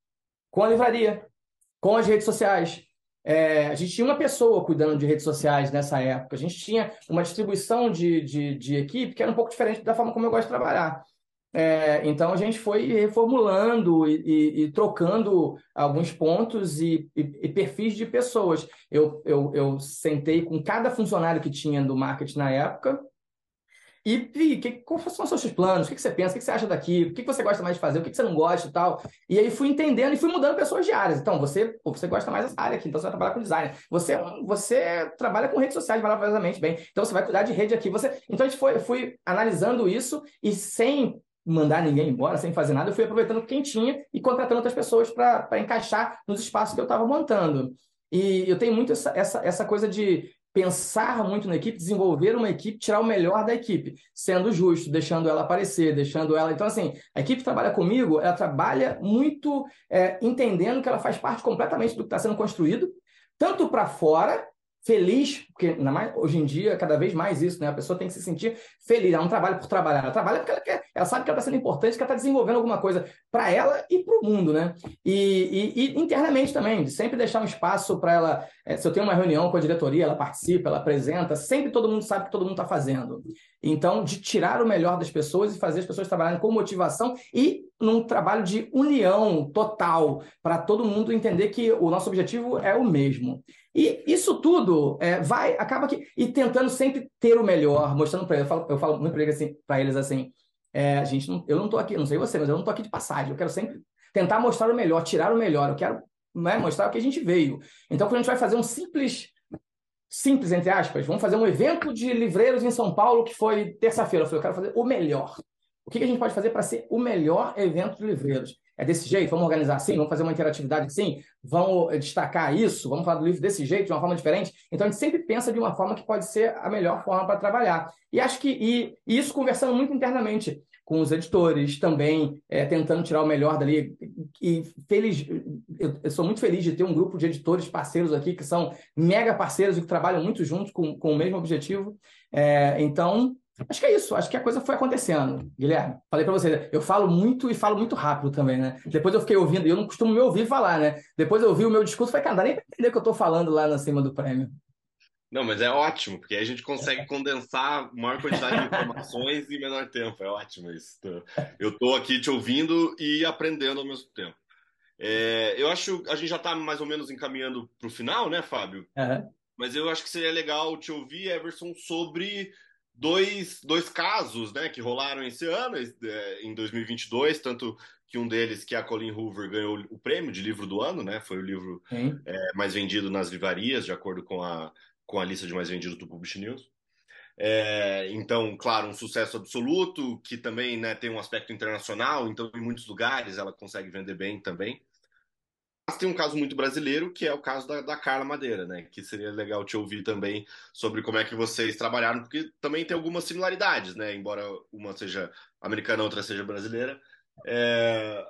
com a livraria, com as redes sociais. É, a gente tinha uma pessoa cuidando de redes sociais nessa época. A gente tinha uma distribuição de, de, de equipe que era um pouco diferente da forma como eu gosto de trabalhar. É, então a gente foi reformulando e, e, e trocando alguns pontos e, e, perfis de pessoas. Eu, eu, eu sentei com cada funcionário que tinha do marketing na época e vi que, quais são os seus planos, o que, você pensa, o que, você acha daqui, o que, você gosta mais de fazer, o que, você não gosta e tal. E aí fui entendendo e fui mudando pessoas de áreas. Então, você, pô, você gosta mais dessa área aqui, então você vai trabalhar com design. Você, você trabalha com redes sociais maravilhosamente bem, então você vai cuidar de rede aqui. Você... Então, a gente foi, fui analisando isso e sem mandar ninguém embora sem fazer nada, eu fui aproveitando quem tinha e contratando outras pessoas para encaixar nos espaços que eu estava montando. E eu tenho muito essa, essa, essa coisa de pensar muito na equipe, desenvolver uma equipe, tirar o melhor da equipe, sendo justo, deixando ela aparecer, deixando ela. Então, assim, a equipe trabalha comigo, ela trabalha muito é, entendendo que ela faz parte completamente do que está sendo construído, tanto para fora feliz, porque mais, hoje em dia, cada vez mais isso, né? A pessoa tem que se sentir feliz. Ela não trabalha por trabalhar, ela trabalha porque ela quer, ela sabe que ela está sendo importante, que ela está desenvolvendo alguma coisa para ela e para o mundo, né? E, e, e, internamente também, sempre deixar um espaço para ela. É, se eu tenho uma reunião com a diretoria, ela participa, ela apresenta, sempre todo mundo sabe o que todo mundo está fazendo. Então, de tirar o melhor das pessoas e fazer as pessoas trabalharem com motivação e num trabalho de união total, para todo mundo entender que o nosso objetivo é o mesmo. E isso tudo é, vai, acaba que. E tentando sempre ter o melhor, mostrando para eles. Eu falo, eu falo muito para eles assim, eles assim é, gente não, eu não estou aqui, não sei você, mas eu não estou aqui de passagem. Eu quero sempre tentar mostrar o melhor, tirar o melhor. Eu quero né, mostrar o que a gente veio. Então, quando a gente vai fazer um simples. Simples, entre aspas, vamos fazer um evento de livreiros em São Paulo que foi terça-feira. Eu falei, eu quero fazer o melhor. O que a gente pode fazer para ser o melhor evento de livreiros? É desse jeito? Vamos organizar assim? Vamos fazer uma interatividade assim? Vamos destacar isso? Vamos falar do livro desse jeito, de uma forma diferente? Então, a gente sempre pensa de uma forma que pode ser a melhor forma para trabalhar. E acho que e, e isso conversando muito internamente com os editores, também é, tentando tirar o melhor dali. E feliz, eu, eu, sou muito feliz de ter um grupo de editores parceiros aqui que são mega parceiros e que trabalham muito juntos com, com o mesmo objetivo. É, então, Acho que é isso, acho que a coisa foi acontecendo, Guilherme. Falei para você, eu falo muito e falo muito rápido também, né? Depois eu fiquei ouvindo, e eu não costumo me ouvir falar, né? Depois eu ouvi o meu discurso falei, cara, não dá nem pra entender o que eu tô falando lá na cima do prêmio. Não, mas é ótimo, porque aí a gente consegue condensar maior quantidade de informações em menor tempo. É ótimo isso. Eu tô aqui te ouvindo e aprendendo ao mesmo tempo. É, eu acho a gente já está mais ou menos encaminhando para o final, né, Fábio? Uhum. Mas eu acho que seria legal te ouvir, Everson, sobre dois, dois casos né, que rolaram esse ano, é, em 2022, tanto que um deles, que é a Colin Hoover, ganhou o prêmio de livro do ano, né? Foi o livro é, mais vendido nas livrarias, de acordo com a, com a lista de mais vendidos do Publish News. É, então, claro, um sucesso absoluto, que também né, tem um aspecto internacional, então em muitos lugares ela consegue vender bem também. Mas tem um caso muito brasileiro, que é o caso da, da, Carla Madeira, né? Que seria legal te ouvir também sobre como é que vocês trabalharam, porque também tem algumas similaridades, né? Embora uma seja americana, outra seja brasileira. É...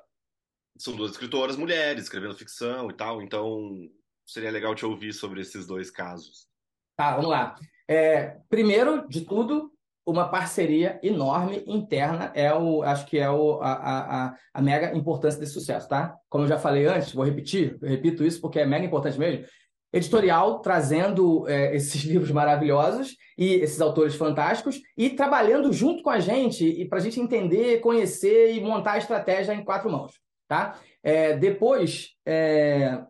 São duas escritoras mulheres, escrevendo ficção e tal, então seria legal te ouvir sobre esses dois casos. Tá, vamos lá. É, primeiro de tudo, uma parceria enorme interna é o, acho que é o, a, a, a mega importância desse sucesso, tá? Como eu já falei antes, vou repetir, repito isso porque é mega importante mesmo. Editorial trazendo é, esses livros maravilhosos e esses autores fantásticos e trabalhando junto com a gente e para a gente entender, conhecer e montar a estratégia em quatro mãos, tá? É, depois, é,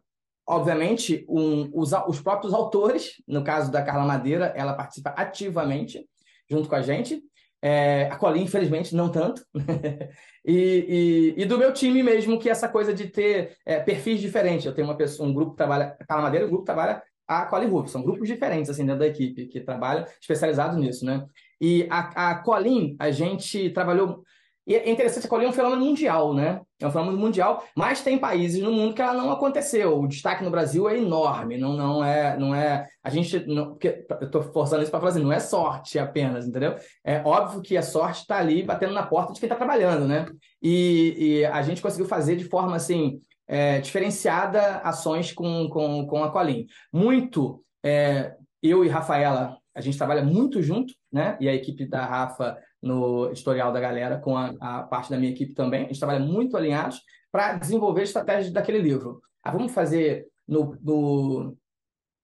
obviamente, um, os, os próprios autores, no caso da Carla Madeira, ela participa ativamente junto com a gente. É, a Colin, infelizmente, não tanto. e, e, e, do meu time mesmo, que é essa coisa de ter é, perfis diferentes. Eu tenho uma pessoa, um grupo que trabalha a Carla Madeira, um grupo que trabalha a Colin Ruff. São grupos diferentes, assim, dentro da equipe, que trabalham especializados nisso, né? E a, a Colin, a gente trabalhou e é interessante, a Colônia é um fenômeno mundial, né? É um fenômeno mundial, mas tem países no mundo que ela não aconteceu. O destaque no Brasil é enorme, não, não é, não é. A gente, não, porque eu estou forçando isso para falar assim, não é sorte apenas, entendeu? É óbvio que a sorte está ali batendo na porta de quem está trabalhando, né? E, e, a gente conseguiu fazer de forma assim é, diferenciada ações com, com, com a Colim. Muito, é, eu e Rafaela, a gente trabalha muito junto, né? E a equipe da Rafa no editorial da galera, com a, a parte da minha equipe também. A gente trabalha muito alinhados para desenvolver estratégias daquele livro. Ah, vamos fazer no, no,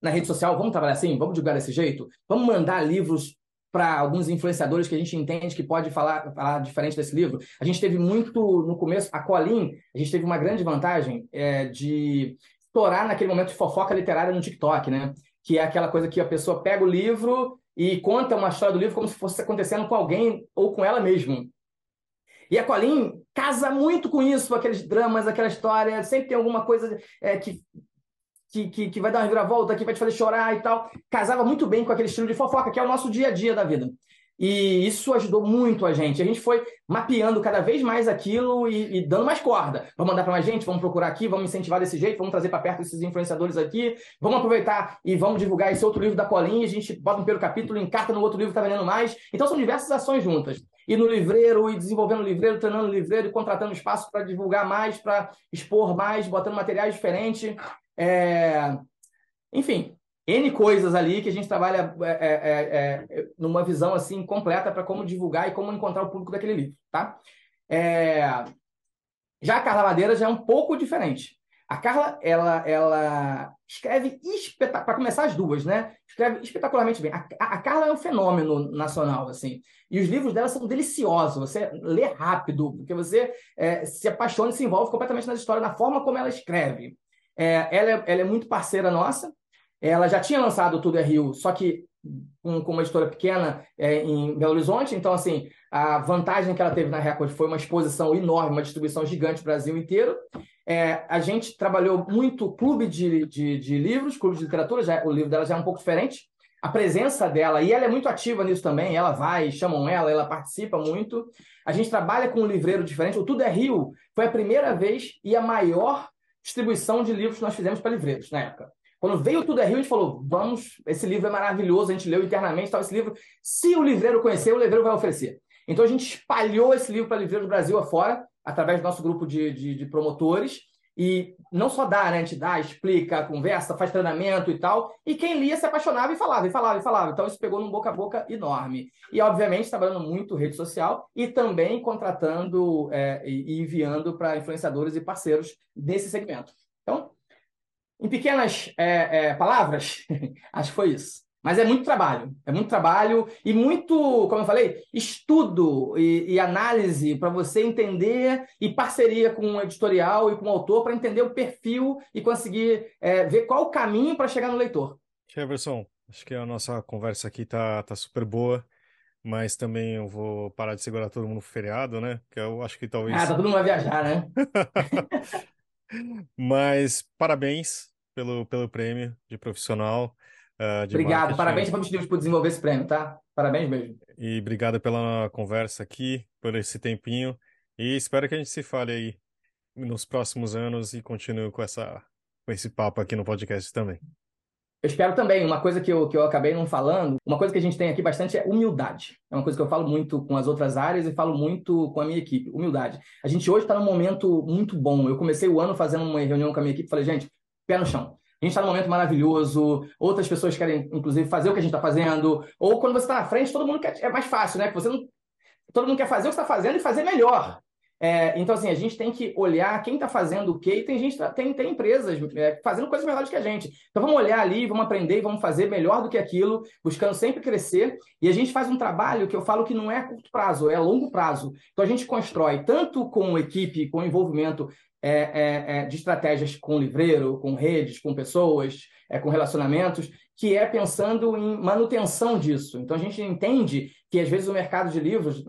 na rede social, vamos trabalhar assim? Vamos divulgar desse jeito? Vamos mandar livros para alguns influenciadores que a gente entende que pode falar, falar diferente desse livro. A gente teve muito, no começo, a Colin, a gente teve uma grande vantagem é, de estourar naquele momento de fofoca literária no TikTok, né? Que é aquela coisa que a pessoa pega o livro e conta uma história do livro como se fosse acontecendo com alguém ou com ela mesma. E a Colin casa muito com isso, aqueles dramas, aquela história, sempre tem alguma coisa é, que, que, que, vai dar uma viravolta, que vai te fazer chorar e tal. Casava muito bem com aquele estilo de fofoca, que é o nosso dia a dia da vida. E isso ajudou muito a gente. A gente foi mapeando cada vez mais aquilo e, e dando mais corda. Vamos mandar para mais gente, vamos procurar aqui, vamos incentivar desse jeito, vamos trazer para perto esses influenciadores aqui, vamos aproveitar e vamos divulgar esse outro livro da Colinha, a gente bota um primeiro capítulo, encarta no outro livro que está vendendo mais. Então são diversas ações juntas. E no livreiro, e desenvolvendo o livreiro, treinando o livreiro, contratando espaço para divulgar mais, para expor mais, botando materiais diferentes. É... Enfim, N coisas ali que a gente trabalha é, é, é, é numa visão assim completa para como divulgar e como encontrar o público daquele livro, tá? É, já a Carla Madeira já é um pouco diferente. A Carla, ela, ela escreve espetacular, para começar as duas, né? Escreve espetacularmente bem. A, a, Carla é um fenômeno nacional, assim. E os livros dela são deliciosos. Você lê rápido, porque você é, se apaixona e se envolve completamente na história, na forma como ela escreve. É, ela, é, ela é muito parceira nossa. Ela já tinha lançado Tudo é Rio, só que com, uma editora pequena é, em Belo Horizonte. Então, assim, a vantagem que ela teve na Record foi uma exposição enorme, uma distribuição gigante no Brasil inteiro. É, a gente trabalhou muito clube de, de, de, livros, clube de literatura, já, o livro dela já é um pouco diferente. A presença dela, e ela é muito ativa nisso também, ela vai, chamam ela, ela participa muito. A gente trabalha com um livreiro diferente. O Tudo é Rio foi a primeira vez e a maior distribuição de livros que nós fizemos para livreiros na época. Quando veio Tudo é Rio, a gente falou: vamos, esse livro é maravilhoso, a gente leu internamente, tal, esse livro, se o livreiro conhecer, o livreiro vai oferecer. Então a gente espalhou esse livro para livreiros do Brasil afora, através do nosso grupo de, de, de promotores. E não só dá, né? A gente dá, explica, conversa, faz treinamento e tal. E quem lia se apaixonava e falava, e falava, e falava. Então isso pegou num boca a boca enorme. E, obviamente, trabalhando muito rede social e também contratando é, e enviando para influenciadores e parceiros desse segmento. Então, em pequenas é, é, palavras, acho que foi isso. Mas é muito trabalho, é muito trabalho e muito, como eu falei, estudo e, e análise para você entender e parceria com o editorial e com o autor para entender o perfil e conseguir é, ver qual o caminho para chegar no leitor. Jefferson, acho que a nossa conversa aqui tá, tá super boa, mas também eu vou parar de segurar todo mundo no feriado, né? Que eu acho que talvez. Ah, tá todo mundo vai viajar, né? mas parabéns pelo, pelo prêmio de profissional. Uh, obrigado, marketing. parabéns para Livros por desenvolver esse prêmio, tá? Parabéns mesmo. E obrigado pela conversa aqui, por esse tempinho. E espero que a gente se fale aí nos próximos anos e continue com, essa, com esse papo aqui no podcast também. Eu espero também, uma coisa que eu, que eu acabei não falando, uma coisa que a gente tem aqui bastante é humildade. É uma coisa que eu falo muito com as outras áreas e falo muito com a minha equipe, humildade. A gente hoje está num momento muito bom. Eu comecei o ano fazendo uma reunião com a minha equipe e falei, gente, pé no chão. A gente está num momento maravilhoso, outras pessoas querem, inclusive, fazer o que a gente está fazendo, ou quando você está na frente, todo mundo quer, é mais fácil, né? Que você não, todo mundo quer fazer o que está fazendo e fazer melhor. É, então, assim, a gente tem que olhar quem está fazendo o quê, e tem gente, tem, tem empresas é, fazendo coisas melhores que a gente. Então, vamos olhar ali, vamos aprender, vamos fazer melhor do que aquilo, buscando sempre crescer. E a gente faz um trabalho que eu falo que não é curto prazo, é longo prazo. Então, a gente constrói, tanto com equipe, com envolvimento é, é, é, de estratégias com livreiro, com redes, com pessoas, é, com relacionamentos, que é pensando em manutenção disso. Então a gente entende que às vezes o mercado de livros,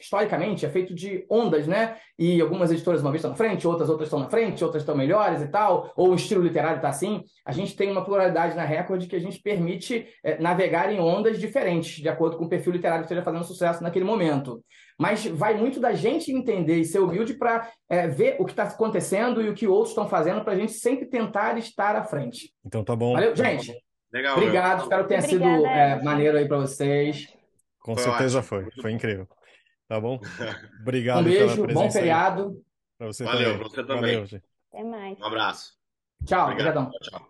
historicamente, é feito de ondas, né? E algumas editoras uma vez estão na frente, outras outras estão na frente, outras estão melhores e tal, ou o estilo literário está assim. A gente tem uma pluralidade na Record que a gente permite é, navegar em ondas diferentes, de acordo com o perfil literário que esteja fazendo sucesso naquele momento. Mas vai muito da gente entender e ser humilde para é, ver o que está acontecendo e o que outros estão fazendo para a gente sempre tentar estar à frente. Então tá bom. Valeu, gente. Legal. Obrigado, meu. espero que tenha Obrigada, sido é, maneiro aí para vocês. Com foi certeza ótimo. foi, foi incrível. Tá bom? Obrigado um beijo, bom feriado. Para você Valeu, também. você também. Valeu, Até mais. Um abraço. Tchau, obrigadão. Tchau.